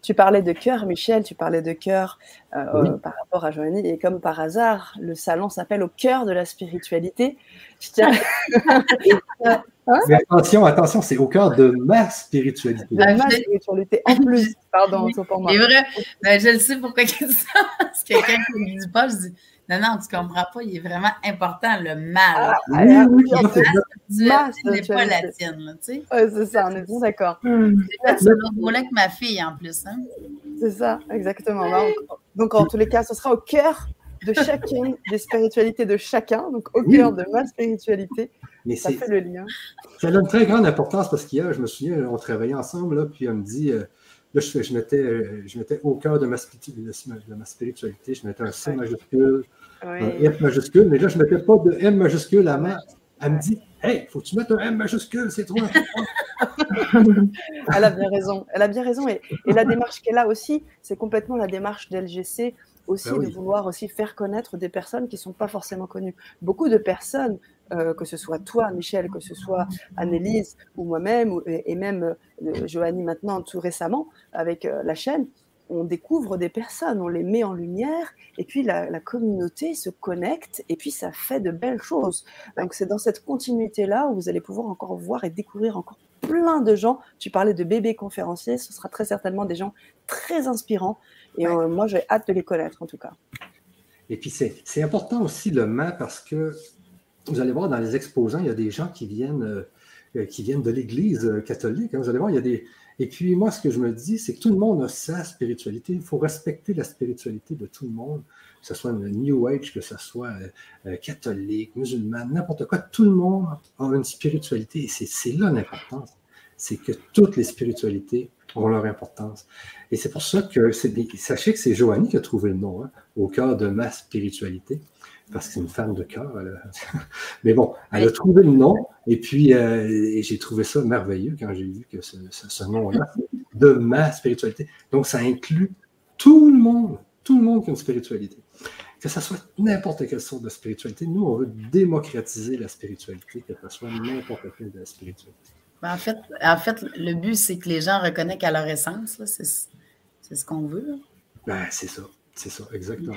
tu parlais de cœur, Michel, tu parlais de cœur par rapport à Joanie, et comme par hasard, le salon s'appelle Au cœur de la spiritualité. Je tiens, Hein? Mais attention, attention, c'est au cœur de ma spiritualité. Ma spiritualité, en plus. Pardon, c'est pour moi. C'est vrai. Ben, je le sais pourquoi il dit ça. Parce que quelqu'un qui ne dit pas, je dis non, non, tu ne comprends pas, il est vraiment important, le mal. Ah, oui, oui, n'est pas la tienne, tu sais. Oui, c'est ça, on est bien d'accord. C'est ça que ma fille, en plus. Hein? C'est ça, exactement. Donc, en tous les cas, ce sera au cœur de chacune des spiritualités de chacun, donc au cœur de ma spiritualité. Mais ça fait le lien. Ça a une très grande importance parce qu'hier, je me souviens, on travaillait ensemble, là, puis elle me dit, euh, là, je, je, mettais, euh, je mettais au cœur de ma, de ma spiritualité, je mettais un C majuscule, un F majuscule, mais là, je ne mettais pas de M majuscule à ma. Elle me dit, Hey, faut que tu mettes un M majuscule, c'est trop important. Elle a bien raison. Elle a bien raison. Et, et la démarche qu'elle a aussi, c'est complètement la démarche d'LGC aussi ah de vouloir aussi faire connaître des personnes qui ne sont pas forcément connues. Beaucoup de personnes, euh, que ce soit toi, Michel, que ce soit Annelise ou moi-même, et, même euh, Joanie maintenant tout récemment avec euh, la chaîne, on découvre des personnes, on les met en lumière, et puis la, communauté se connecte, et puis ça fait de belles choses. Donc c'est dans cette continuité-là où vous allez pouvoir encore voir et découvrir encore plein de gens. Tu parlais de bébés conférenciers, ce sera très certainement des gens très inspirants et euh, moi, j'ai hâte de les connaître, en tout cas. Et puis, c'est important aussi le main parce que vous allez voir dans les exposants, il y a des gens qui viennent, euh, qui viennent de l'Église euh, catholique. Hein. vous allez voir, il y a des. Et puis, moi, ce que je me dis, c'est que tout le monde a sa spiritualité. Il faut respecter la spiritualité de tout le monde, que ce soit New Age, que ce soit catholique, musulman, n'importe quoi. Tout le monde a une spiritualité et c'est là l'importance. C'est que toutes les spiritualités ont leur importance. Et c'est pour ça que sachez que c'est Joanie qui a trouvé le nom, hein, au cœur de ma spiritualité, parce que c'est une femme de cœur. Mais bon, elle a trouvé le nom, et puis euh, j'ai trouvé ça merveilleux quand j'ai vu que ce, ce, nom-là, de ma spiritualité. Donc ça inclut tout le monde, tout le monde qui a une spiritualité. Que ce soit n'importe quelle sorte de spiritualité, nous, on veut démocratiser la spiritualité, que ce soit n'importe quelle de la spiritualité. Ben, en, fait, en fait, le but, c'est que les gens reconnaissent à leur essence. C'est ce qu'on veut. Ben, c'est ça. C'est ça, exactement.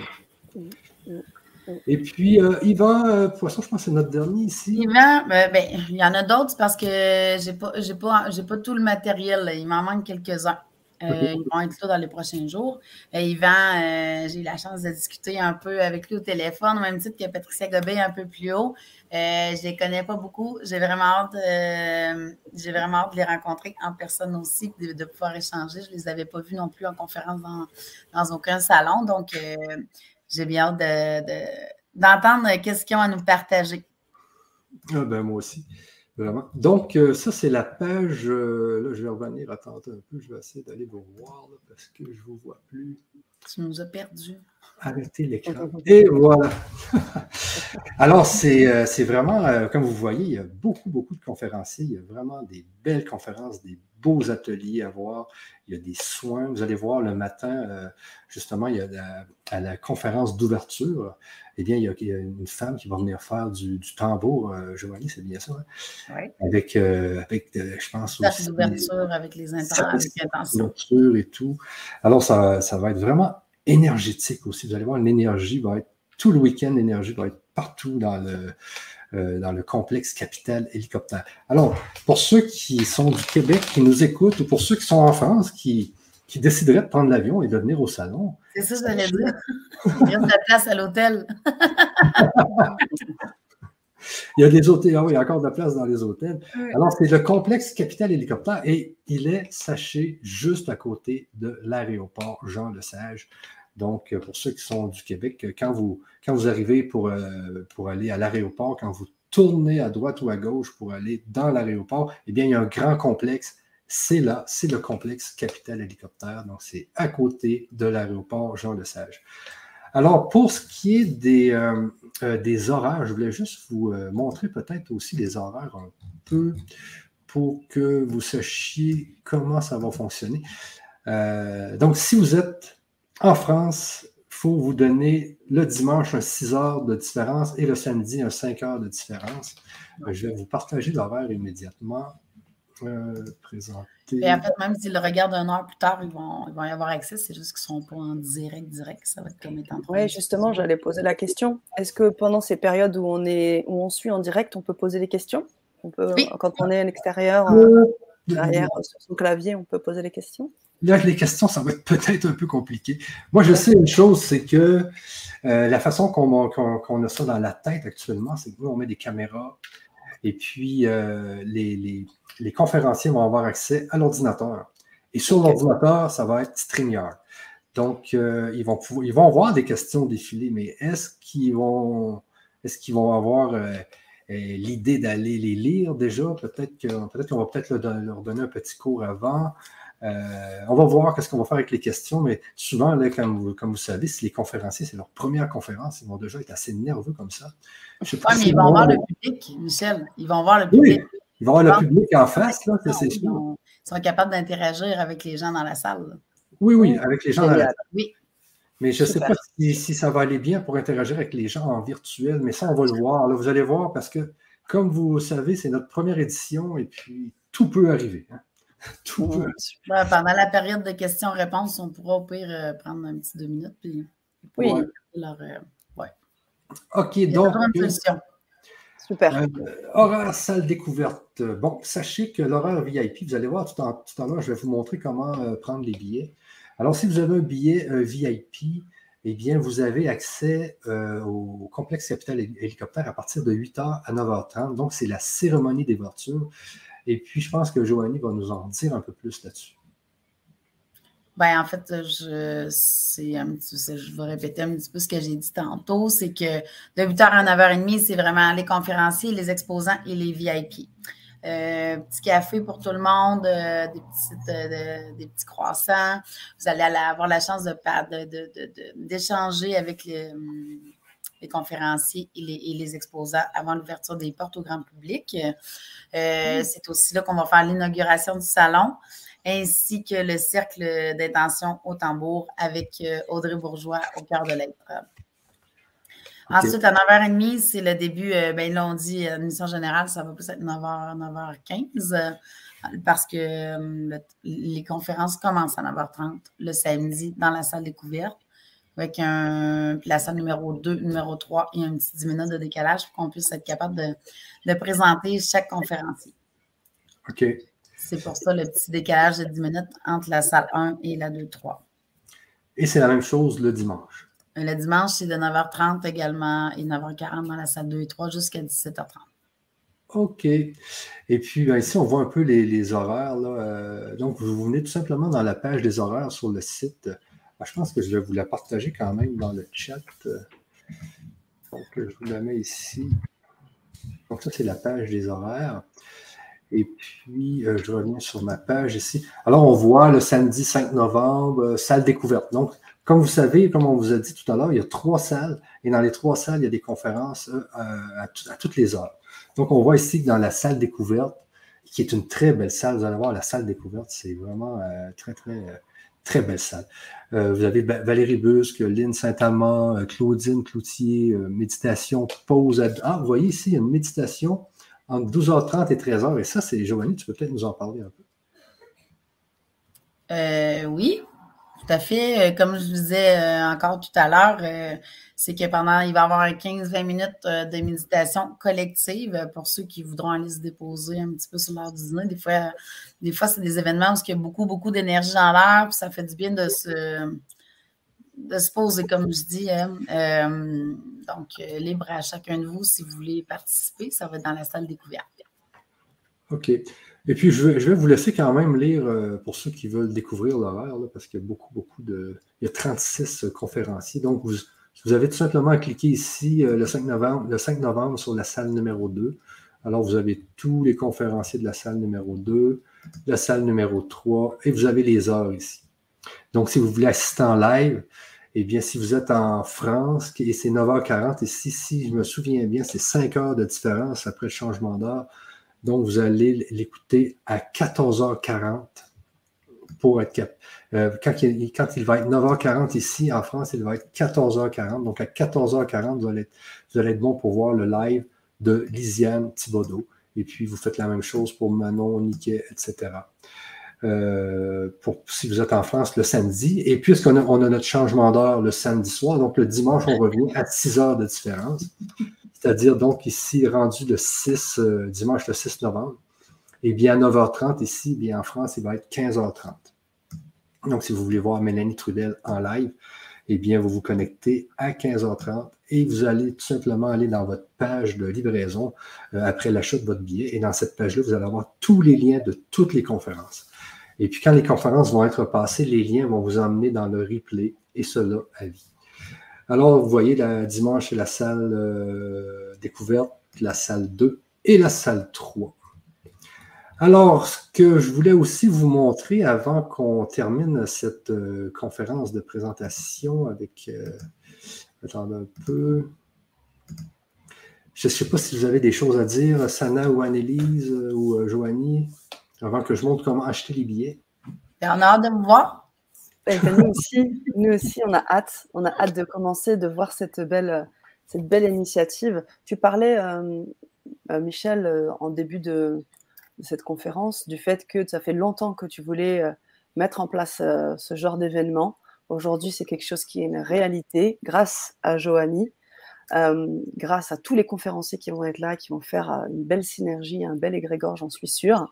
Et puis, euh, Yvan, euh, Poisson, je pense que c'est notre dernier ici. Yvan, ben, ben, il y en a d'autres parce que je n'ai pas, pas, pas tout le matériel. Il m'en manque quelques-uns. Euh, ils vont être là dans les prochains jours. Euh, Yvan, j'ai eu la chance de discuter un peu avec lui au téléphone, au même titre que Patricia Gobet un peu plus haut. je ne les connais pas beaucoup. J'ai vraiment hâte, j'ai vraiment hâte de les rencontrer en personne aussi, de, pouvoir échanger. Je ne les avais pas vus non plus en conférence dans, aucun salon. Donc, j'ai bien hâte d'entendre qu'est-ce qu'ils ont à nous partager. Ah ben, moi aussi. Vraiment. Donc, euh, ça, c'est la page. Euh, là, je vais revenir, attendre un peu. Je vais essayer d'aller vous voir parce que je ne vous vois plus. Tu nous as perdu. Arrêtez l'écran. Et voilà. Alors, c'est vraiment, comme vous voyez, il y a beaucoup, beaucoup de conférenciers. Il y a vraiment des belles conférences, des beaux ateliers à voir. Il y a des soins. Vous allez voir le matin, justement, il y a à la conférence d'ouverture eh bien, il y, a, une femme qui va venir faire du, tambour, euh, Giovanni, c'est bien ça, hein? oui. avec, euh, avec euh, je pense aussi... d'ouverture avec les intentions. et tout. Alors, ça, ça va être vraiment énergétique aussi. Vous allez voir, l'énergie va être, tout le week-end, l'énergie va être partout dans le, dans le complexe capital hélicoptère. Alors, pour ceux qui sont du Québec, qui nous écoutent, ou pour ceux qui sont en France, qui, qui décideraient de prendre l'avion et de venir au salon. C'est ça, j'allais dire. Il y a de la place à l'hôtel. il y a des hôtels, ah oui, il y a encore de la place dans les hôtels. Alors, c'est le complexe Capital Hélicoptère et il est, sachez, juste à côté de l'aéroport Jean-Lesage. Donc, pour ceux qui sont du Québec, quand vous, quand vous arrivez pour, euh, pour aller à l'aéroport, quand vous tournez à droite ou à gauche pour aller dans l'aéroport, eh bien, il y a un grand complexe c'est là, c'est le complexe Capital Hélicoptère. Donc, c'est à côté de l'aéroport Jean-Lesage. Alors, pour ce qui est des, euh, euh, horaires, je voulais juste vous euh, montrer peut-être aussi les horaires un peu pour que vous sachiez comment ça va fonctionner. donc, si vous êtes en France, il faut vous donner le dimanche un 6 heures de différence et le samedi un 5 heures de différence. je vais vous partager l'horaire immédiatement. Euh, Et en fait, même s'ils le regardent une heure plus tard, ils vont, y avoir accès. C'est juste qu'ils ne sont pas en direct, direct. Ça va être comme étant. Oui, justement, j'allais poser la question. Est-ce que pendant ces périodes où on, est, où on suit en direct, on peut poser des questions? On peut, Quand on est à l'extérieur, euh, derrière, sur son clavier, on peut poser des questions? Là, les questions, ça va être peut-être un peu compliqué. Moi, je sais une chose, c'est que euh, la façon qu'on a ça dans la tête actuellement, c'est que nous, on met des caméras et puis les, les conférenciers vont avoir accès à l'ordinateur. Et sur l'ordinateur, ça va être StreamYard. Donc, euh, ils, vont pouvoir, ils vont avoir des questions défilées, mais est-ce qu'ils vont, est qu'ils vont avoir euh, euh, l'idée d'aller les lire déjà? Peut-être qu'on peut va peut-être leur, donner un petit cours avant. On va voir qu'est-ce qu'on va faire avec les questions, mais souvent, là, comme, vous, comme vous savez, si les conférenciers, c'est leur première conférence, ils vont déjà être assez nerveux comme ça. Je mais ils vont voir le public, Michel. Ils vont voir le public. Il va y avoir le public en face, là, c'est sûr. Ils sont capables d'interagir avec les gens dans la salle. Oui, oui, avec les gens dans la salle. Oui. Mais je ne sais pas si, ça va aller bien pour interagir avec les gens en virtuel, mais ça, on va le voir. Là, vous allez voir parce que, comme vous savez, c'est notre première édition et puis tout peut arriver. Hein. Tout peut. pendant la période de questions-réponses, on pourra au pire euh, prendre un petit deux minutes. Puis, oui. Leur, euh, ouais. OK, donc. Super. Euh, horaire salle découverte. Bon, sachez que l'horaire VIP, vous allez voir tout, à l'heure, je vais vous montrer comment euh, prendre les billets. Alors, si vous avez un billet euh, VIP, eh bien, vous avez accès au complexe capital hélicoptère à partir de 8h à 9h30. Donc, c'est la cérémonie des voitures. Et puis, je pense que Joanie va nous en dire un peu plus là-dessus. Ben, en fait, je, je vais répéter un petit peu ce que j'ai dit tantôt, c'est que de 8h à 9h30, c'est vraiment les conférenciers, les exposants et les VIP. Euh, petit café pour tout le monde, euh, euh, des petits croissants. Vous allez avoir la chance d'échanger de, avec les, conférenciers et les, et les, exposants avant l'ouverture des portes au grand public. Mm. C'est aussi là qu'on va faire l'inauguration du salon ainsi que le cercle d'intention au tambour avec euh, Audrey Bourgeois au cœur de l'être. Ensuite, à 9h30, c'est le début, euh, ben, là, on dit admission générale, ça va plus être 9h, 9h15 euh, parce que les conférences commencent à 9h30 le samedi dans la salle découverte avec un, la salle numéro 2, numéro 3 et un petit 10 minutes de décalage pour qu'on puisse être capable de, de présenter chaque conférencier. OK. C'est pour ça le petit décalage de 10 minutes entre la salle 1 et la 2-3. Et c'est la même chose le dimanche. Le dimanche, c'est de 9h30 également et 9h40 dans la salle 2 et 3 jusqu'à 17h30. OK. Et puis ben, ici, on voit un peu les, horaires. Euh, donc, vous venez tout simplement dans la page des horaires sur le site. Ah, je pense que je vais vous la partager quand même dans le chat. Donc, je vous la mets ici. Donc, ça, c'est la page des horaires. Et puis, euh, je reviens sur ma page ici. Alors, on voit le samedi 5 novembre, euh, salle découverte. Donc, comme vous savez, comme on vous a dit tout à l'heure, il y a trois salles. Et dans les trois salles, il y a des conférences euh, à, toutes les heures. Donc, on voit ici que dans la salle découverte, qui est une très belle salle, vous allez voir, la salle découverte, c'est vraiment très, très Très belle salle. Euh, vous avez Valérie Busque, Lynn Saint-Amand, euh, Claudine Cloutier, euh, méditation, pause. Ah, vous voyez ici, il y a une méditation entre 12h30 et 13h. Et ça, c'est Giovanni, tu peux peut-être nous en parler un peu? oui, tout à fait. Comme je vous disais encore tout à l'heure, c'est que pendant, il va y avoir 15-20 minutes euh, de méditation collective euh, pour ceux qui voudront aller se déposer un petit peu sur l'heure du dîner. Des fois, des fois c'est des événements où il y a beaucoup, beaucoup d'énergie dans l'air, puis ça fait du bien de se, de se poser, comme je dis. Hein. Euh, donc, libre à chacun de vous si vous voulez participer. Ça va être dans la salle découverte. OK. Et puis, je vais, vous laisser quand même lire pour ceux qui veulent découvrir l'horaire, parce qu'il y a beaucoup, beaucoup de. Il y a 36 conférenciers. Donc, vous, vous avez tout simplement à cliquer ici euh, le, 5 novembre, le 5 novembre sur la salle numéro 2. Alors, vous avez tous les conférenciers de la salle numéro 2, la salle numéro 3, et vous avez les heures ici. Donc, si vous voulez assister en live, eh bien, si vous êtes en France, et c'est 9h40, et si, si je me souviens bien, c'est 5 heures de différence après le changement d'heure. Donc, vous allez l'écouter à 14h40 pour être capable. Euh, quand, il, va être 9h40 ici en France, il va être 14h40. Donc à 14h40, vous allez, être, vous allez être bon pour voir le live de Lisiane Thibodeau. Et puis vous faites la même chose pour Manon, Niquet, etc. Euh, pour, si vous êtes en France le samedi. Et puisqu'on on a notre changement d'heure le samedi soir, donc le dimanche, on revient à 6 heures de différence. C'est-à-dire donc ici, rendu le 6, euh, dimanche le 6 novembre. Et bien à 9h30 ici, bien en France, il va être 15h30. Donc, si vous voulez voir Mélanie Trudel en live, eh bien, vous vous connectez à 15h30 et vous allez tout simplement aller dans votre page de livraison euh, après l'achat de votre billet. Et dans cette page-là, vous allez avoir tous les liens de toutes les conférences. Et puis, quand les conférences vont être passées, les liens vont vous emmener dans le replay et cela à vie. Alors, vous voyez, la, dimanche, c'est la salle euh, découverte, la salle 2 et la salle 3. Alors, ce que je voulais aussi vous montrer avant qu'on termine cette euh, conférence de présentation avec. Euh, attendez un peu. Je ne sais pas si vous avez des choses à dire, Sana ou Annelise euh, ou Joanie, avant que je montre comment acheter les billets. Hâte de vous voir. Eh ben, nous, aussi, nous aussi, on a hâte. On a hâte de commencer, de voir cette belle, cette belle initiative. Tu parlais, Michel, en début de, de cette conférence, du fait que ça fait longtemps que tu voulais euh, mettre en place euh, ce genre d'événement. Aujourd'hui, c'est quelque chose qui est une réalité grâce à Joanie, euh, grâce à tous les conférenciers qui vont être là, qui vont faire une belle synergie, un bel égrégore, j'en suis sûre.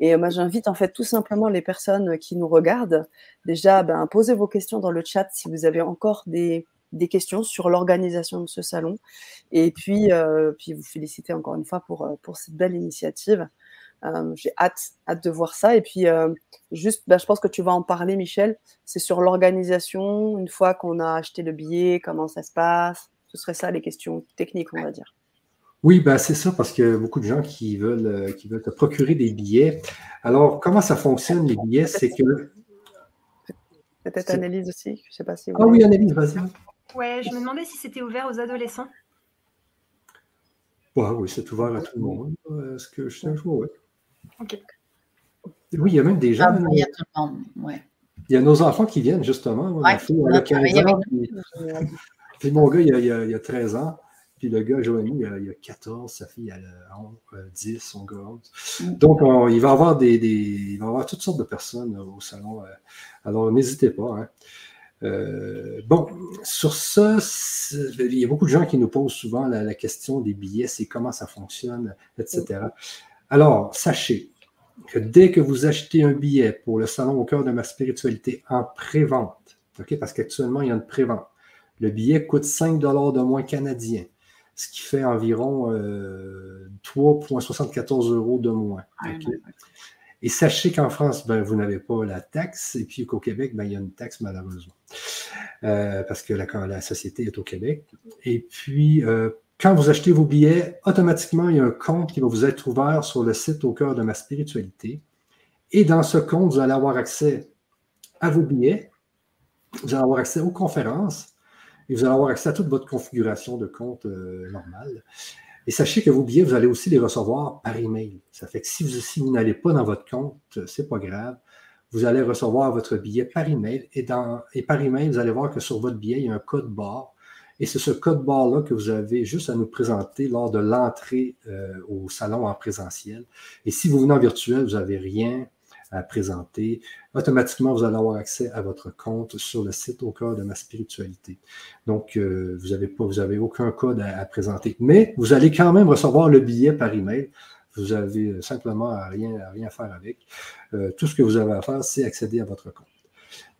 Et moi, j'invite en fait tout simplement les personnes qui nous regardent, déjà, ben, posez vos questions dans le chat si vous avez encore des, des questions sur l'organisation de ce salon. Et puis, puis vous féliciter encore une fois pour, pour cette belle initiative. Euh, j'ai hâte, hâte de voir ça. Et puis, euh, juste, bah, je pense que tu vas en parler, Michel. C'est sur l'organisation, une fois qu'on a acheté le billet, comment ça se passe? Ce serait ça les questions techniques, on va dire. Oui, ben c'est ça, parce qu'il y a beaucoup de gens qui veulent, euh, qui veulent te procurer des billets. Alors, comment ça fonctionne, les billets? C'est que. Peut-être Annelise aussi, je ne sais pas si. ah oui, Annelise, vas-y. Ouais, je me demandais si c'était ouvert aux adolescents. oui, c'est ouvert à tout le monde. Est-ce que je sais, ouais. Oui, il y a même des gens. Ah, il y a tout le monde, ouais. Il y a nos enfants qui viennent, justement. Ouais, ma fille, a 15 ans. Puis, mon gars, il a, il, a, 13 ans. Puis le gars, Joanie, il a, 14, sa fille, elle a 10, euh, son gars 11. Mm. Donc, il, va avoir des, des, il va avoir toutes sortes de personnes euh, au salon. Euh. alors, n'hésitez pas. Hein. bon, sur ça, il y a beaucoup de gens qui nous posent souvent la, la question des billets, c'est comment ça fonctionne, etc. Alors, sachez que dès que vous achetez un billet pour le salon au cœur de ma spiritualité en pré-vente, parce qu'actuellement, il y a une pré-vente, le billet coûte 5 de moins canadien, ce qui fait environ 3,74 euh, euros de moins. Ah, et sachez qu'en France, ben, vous n'avez pas la taxe, et puis qu'au Québec, ben, il y a une taxe malheureusement, euh, parce que la, la, société est au Québec. Et puis, euh, quand vous achetez vos billets, automatiquement, il y a un compte qui va vous être ouvert sur le site au cœur de ma spiritualité. Et dans ce compte, vous allez avoir accès à vos billets, vous allez avoir accès aux conférences et vous allez avoir accès à toute votre configuration de compte euh, normale. Et sachez que vos billets, vous allez aussi les recevoir par email. Ça fait que si vous, vous n'allez pas dans votre compte, c'est pas grave. Vous allez recevoir votre billet par email et, et par email, vous allez voir que sur votre billet, il y a un code barre. Et c'est ce code barre-là que vous avez juste à nous présenter lors de l'entrée euh, au salon en présentiel. Et si vous venez en virtuel, vous n'avez rien présenter, automatiquement, vous allez avoir accès à votre compte sur le site au cœur de ma spiritualité. Donc, euh, vous n'avez pas, vous avez aucun code à, présenter. Mais vous allez quand même recevoir le billet par email. Vous avez euh, simplement à rien, à rien faire avec. Euh, tout ce que vous avez à faire, c'est accéder à votre compte.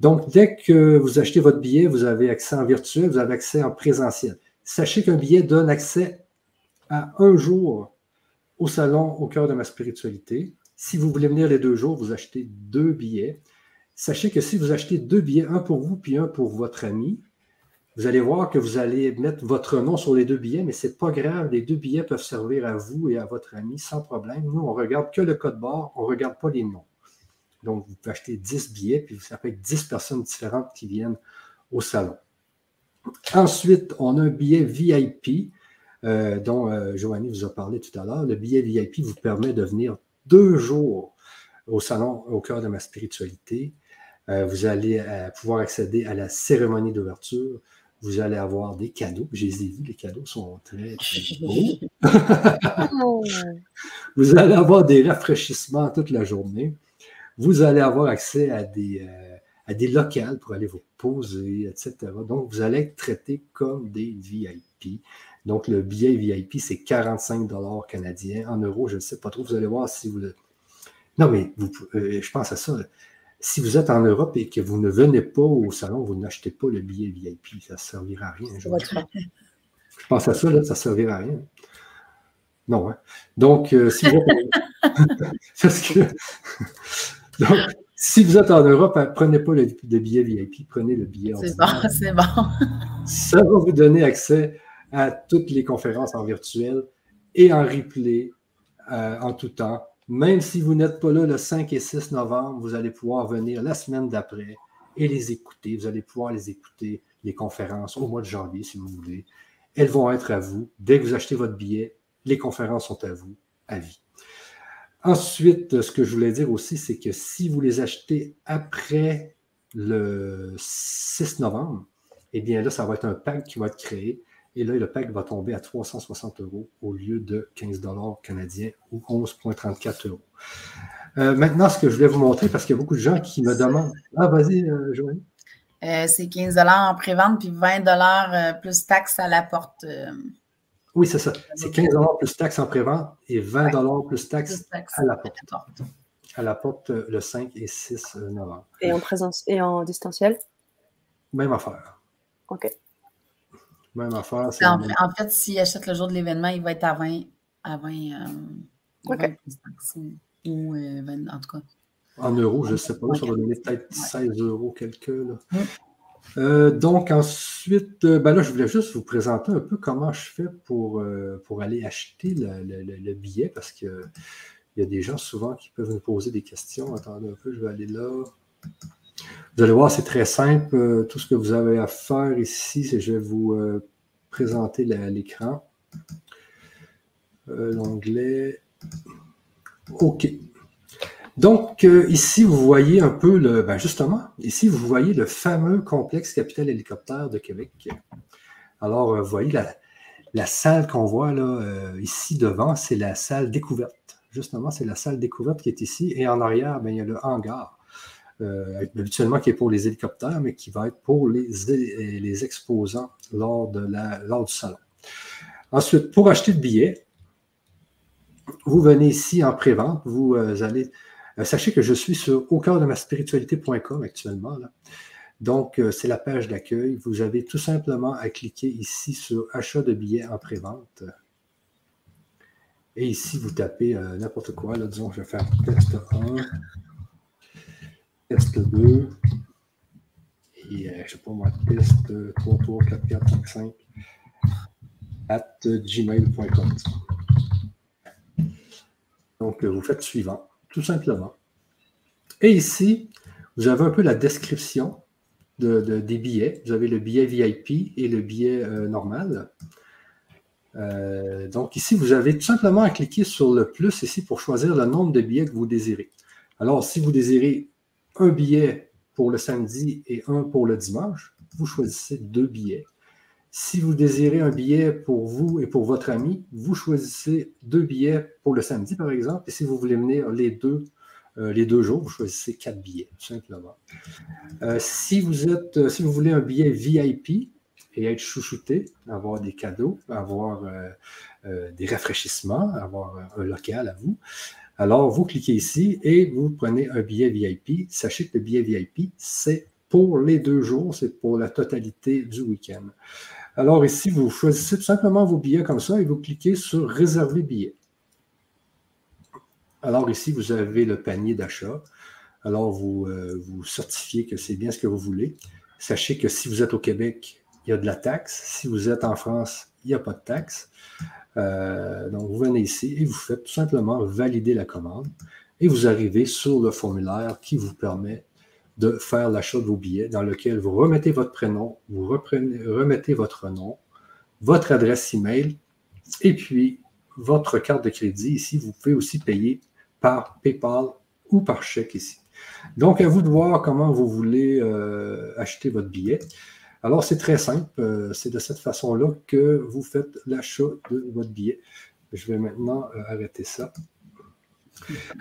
Donc, dès que vous achetez votre billet, vous avez accès en virtuel, vous avez accès en présentiel. Sachez qu'un billet donne accès à un jour au salon au cœur de ma spiritualité. Si vous voulez venir les deux jours, vous achetez deux billets. Sachez que si vous achetez deux billets, un pour vous puis un pour votre ami, vous allez voir que vous allez mettre votre nom sur les deux billets, mais ce n'est pas grave. Les deux billets peuvent servir à vous et à votre ami sans problème. Nous, on ne regarde que le code barre, on ne regarde pas les noms. Donc, vous pouvez acheter 10 billets, puis ça peut être 10 personnes différentes qui viennent au salon. Ensuite, on a un billet VIP euh, dont euh, Joanny vous a parlé tout à l'heure. Le billet VIP vous permet de venir deux jours au salon au cœur de ma spiritualité. Euh, vous allez euh, pouvoir accéder à la cérémonie d'ouverture. Vous allez avoir des cadeaux. Je les ai vus, les cadeaux sont très, beaux. vous allez avoir des rafraîchissements toute la journée. Vous allez avoir accès à des, euh, à des locales pour aller vous poser, etc. Donc, vous allez être traité comme des VIP. Donc, le billet VIP, c'est 45 canadiens. En euros, je ne sais pas trop. Vous allez voir si vous. Non, mais euh, je pense à ça. Si vous êtes en Europe et que vous ne venez pas au salon, vous n'achetez pas le billet VIP. Ça ne servira à rien. Je, pense à ça, là, ça ne servira à rien. Non, hein? Donc, euh, si vous êtes... Donc, si vous êtes en Europe, hein, prenez pas le, billet VIP, prenez le billet C'est bon, c'est bon. ça va vous donner accès à toutes les conférences en virtuel et en replay euh, en tout temps. Même si vous n'êtes pas là le 5 et 6 novembre, vous allez pouvoir venir la semaine d'après et les écouter. Vous allez pouvoir les écouter, les conférences, au mois de janvier, si vous voulez. Elles vont être à vous. Dès que vous achetez votre billet, les conférences sont à vous, à vie. Ensuite, ce que je voulais dire aussi, c'est que si vous les achetez après le 6 novembre, eh bien là, ça va être un pack qui va être créé et là, le pack va tomber à 360 euros au lieu de 15 dollars canadiens ou 11,34 euros. Euh, maintenant, ce que je voulais vous montrer, parce qu'il y a beaucoup de gens qui me demandent. Ah, vas-y, euh, Joanne. Euh, c'est 15 en pré-vente, puis 20 plus taxes à la porte. Oui, c'est ça. C'est 15 plus taxes en pré-vente et 20 plus taxes à la porte. À la porte le 5 et 6 novembre. Et en présence et en distanciel? Même affaire. OK. Même affaire. En, fait, s'il achète le jour de l'événement, il va être à 20. À 20, euh, ou 20, euh, en tout cas. En euros, je ne sais pas. Ça va donner peut-être 16 euros quelques. Là. Euh, donc, ensuite, ben là, je voulais juste vous présenter un peu comment je fais pour, pour aller acheter le, le, billet parce qu'il y a des gens souvent qui peuvent me poser des questions. Attendez un peu, je vais aller là. Vous allez voir, c'est très simple. Euh, tout ce que vous avez à faire ici, c'est je vais vous euh, présenter l'écran. Euh, l'onglet. OK. Donc, ici, vous voyez un peu le. Ben justement, ici, vous voyez le fameux complexe Capital Hélicoptère de Québec. Alors, vous voyez la, salle qu'on voit là, ici devant, c'est la salle découverte. Justement, c'est la salle découverte qui est ici. Et en arrière, ben, il y a le hangar. Euh, habituellement qui est pour les hélicoptères, mais qui va être pour les, les exposants lors, de lors du salon. Ensuite, pour acheter le billet, vous venez ici en pré-vente, vous euh, allez. Euh, sachez que je suis sur au cœur de ma spiritualité.com actuellement. Donc, c'est la page d'accueil. Vous avez tout simplement à cliquer ici sur achat de billets en pré-vente. Et ici, vous tapez n'importe quoi. Là, disons, je vais faire test 1 test 2, et euh, je sais pas moi, test 3, 3, 4, 4, 5, 5. at gmail.com. Donc, vous faites suivant, tout simplement. Et ici, vous avez un peu la description des billets. Vous avez le billet VIP et le billet euh, normal. Euh, donc ici, vous avez tout simplement à cliquer sur le plus ici pour choisir le nombre de billets que vous désirez. Alors, si vous désirez un billet pour le samedi et un pour le dimanche, vous choisissez deux billets. Si vous désirez un billet pour vous et pour votre ami, vous choisissez deux billets pour le samedi, par exemple. Et si vous voulez venir les deux, euh, les deux jours, vous choisissez quatre billets, tout simplement. Euh, si, vous euh, si vous voulez un billet VIP et être chouchouté, avoir des cadeaux, avoir des rafraîchissements, avoir un local à vous, alors vous cliquez ici et vous prenez un billet VIP. Sachez que le billet VIP, c'est pour les deux jours, c'est pour la totalité du week-end. Alors ici, vous choisissez tout simplement vos billets comme ça et vous cliquez sur Réserver billet. Alors ici, vous avez le panier d'achat. Alors vous, euh, vous certifiez que c'est bien ce que vous voulez. Sachez que si vous êtes au Québec, il y a de la taxe. Si vous êtes en France, il n'y a pas de taxe. Euh, donc vous venez ici et vous faites tout simplement valider la commande et vous arrivez sur le formulaire qui vous permet de faire l'achat de vos billets dans lequel vous remettez votre prénom, vous remettez votre nom, votre adresse email et puis votre carte de crédit. Ici, vous pouvez aussi payer par PayPal ou par chèque ici. Donc, à vous de voir comment vous voulez euh, acheter votre billet. Alors, c'est très simple. Euh, c'est de cette façon-là que vous faites l'achat de votre billet. Je vais maintenant euh, arrêter ça.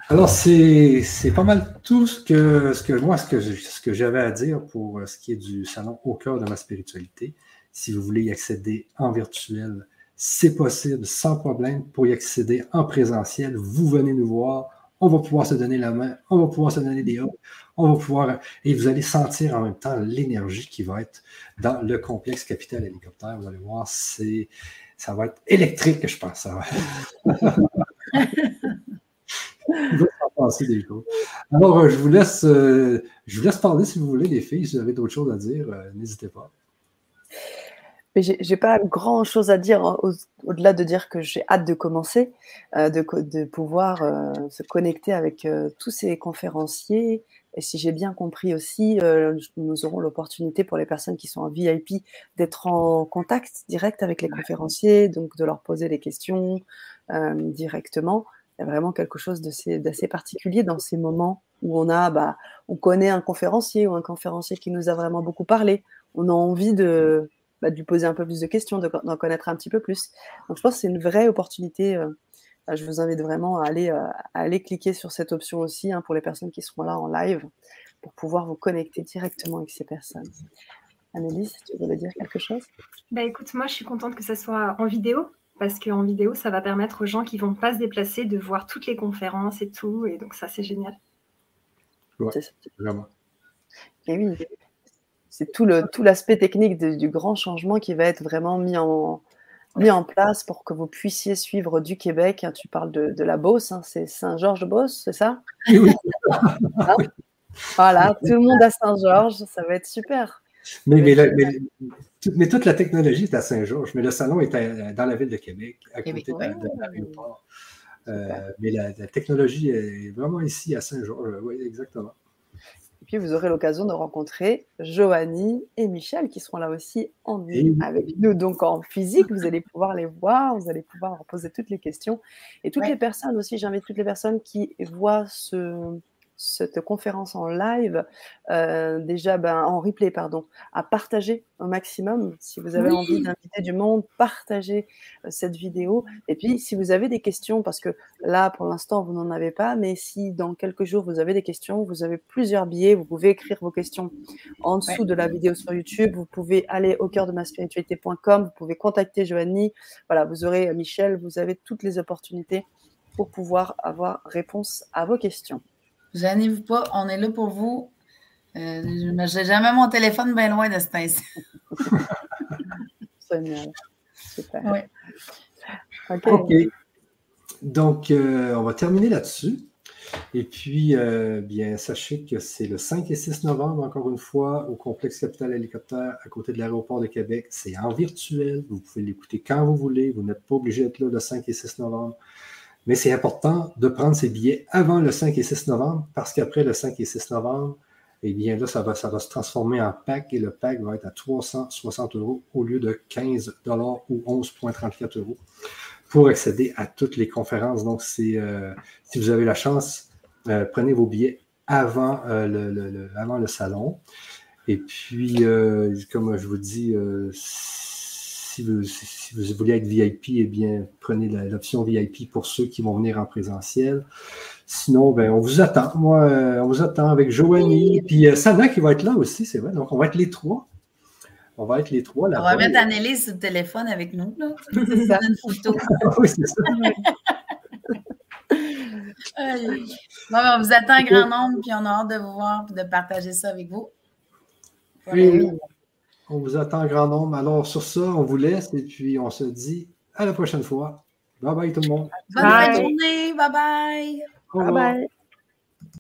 Alors, c'est pas mal tout ce que, ce que moi, ce que, ce que j'avais à dire pour ce qui est du salon au cœur de ma spiritualité. Si vous voulez y accéder en virtuel, c'est possible sans problème. Pour y accéder en présentiel, vous venez nous voir. On va pouvoir se donner la main, on va pouvoir se donner des hauts, on va pouvoir. Et vous allez sentir en même temps l'énergie qui va être dans le complexe capital hélicoptère. Vous allez voir, c'est, ça va être électrique, je pense. Ça Alors, je vous laisse, euh, je vous laisse parler si vous voulez, les filles. Si vous avez d'autres choses à dire, euh, n'hésitez pas. J'ai pas grand chose à dire hein, au-delà de dire que j'ai hâte de commencer, de, de, pouvoir se connecter avec tous ces conférenciers. Et si j'ai bien compris aussi, nous aurons l'opportunité pour les personnes qui sont en VIP d'être en contact direct avec les conférenciers, donc de leur poser des questions directement il y a vraiment quelque chose d'assez particulier dans ces moments où on a, bah, on connaît un conférencier ou un conférencier qui nous a vraiment beaucoup parlé. On a envie de, bah, de lui poser un peu plus de questions, d'en connaître un petit peu plus. Donc je pense que c'est une vraie opportunité. Euh, bah, je vous invite vraiment à aller, euh, à aller cliquer sur cette option aussi hein, pour les personnes qui seront là en live pour pouvoir vous connecter directement avec ces personnes. Annelise, tu voulais dire quelque chose? Bah, Écoute, moi je suis contente que ça soit en vidéo parce qu'en vidéo, ça va permettre aux gens qui ne vont pas se déplacer de voir toutes les conférences et tout. Et donc, ça, c'est génial. c'est vraiment. Et oui, c'est tout l'aspect tout technique du grand changement qui va être vraiment mis en, mis en place pour que vous puissiez suivre du Québec. Hein, tu parles de, la Beauce, hein, c'est Saint-Georges-Beauce, c'est ça? Oui. Hein? Voilà, tout le monde à Saint-Georges, ça va être super. Mais, mais, toute la technologie est à Saint-Georges, mais le salon est dans la ville de Québec, à côté de, l'aéroport. Euh, mais la, technologie est vraiment ici à Saint-Georges. Oui, exactement. Et puis, vous aurez l'occasion de rencontrer Joanie et Michel qui seront là aussi en avec nous. Donc, en physique, vous allez pouvoir les voir, vous allez pouvoir leur poser toutes les questions. Et toutes les personnes aussi, j'invite toutes les personnes qui voient ce, cette conférence en live, euh, déjà ben, en replay, pardon, à partager au maximum. Si vous avez envie d'inviter du monde, partagez euh, cette vidéo. Et puis, si vous avez des questions, parce que là, pour l'instant, vous n'en avez pas, mais si dans quelques jours, vous avez des questions, vous avez plusieurs billets, vous pouvez écrire vos questions en dessous de la vidéo sur YouTube. Vous pouvez aller au cœur de ma spiritualité.com, vous pouvez contacter Joanie. Voilà, vous aurez Michel, vous avez toutes les opportunités pour pouvoir avoir réponse à vos questions. Gênez-vous pas, on est là pour vous. Euh, je n'ai jamais mon téléphone bien loin de ce temps-ci. Super. OK. Donc, euh, on va terminer là-dessus. Et puis, euh, bien, sachez que c'est le 5 et 6 novembre, encore une fois, au complexe Capital Hélicoptère à côté de l'aéroport de Québec. C'est en virtuel. Vous pouvez l'écouter quand vous voulez. Vous n'êtes pas obligé d'être là le 5 et 6 novembre. Mais c'est important de prendre ses billets avant le 5 et 6 novembre parce qu'après le 5 et 6 novembre, eh bien là, ça va, ça va se transformer en pack et le pack va être à 360 euros au lieu de 15 dollars ou 11,34 euros pour accéder à toutes les conférences. Donc, c'est euh, si vous avez la chance, euh, prenez vos billets avant, euh, le, avant le salon. Et puis, comme je vous dis, si vous, si, vous, voulez être VIP, eh bien, prenez l'option VIP pour ceux qui vont venir en présentiel. Sinon, ben, on vous attend. Moi, on vous attend avec Joanie. Puis Sana qui va être là aussi, c'est vrai. Donc, on va être les trois. On va être les trois là. On va mettre Annelise sur le téléphone avec nous. Là. Ça. une photo. oui, c'est ça. bon, on vous attend un grand nombre, puis on a hâte de vous voir et de partager ça avec vous. Oui, on vous attend un grand nombre. Alors, sur ça, on vous laisse et puis on se dit à la prochaine fois. Bye bye tout le monde. Bonne journée. Bye bye. Bye bye.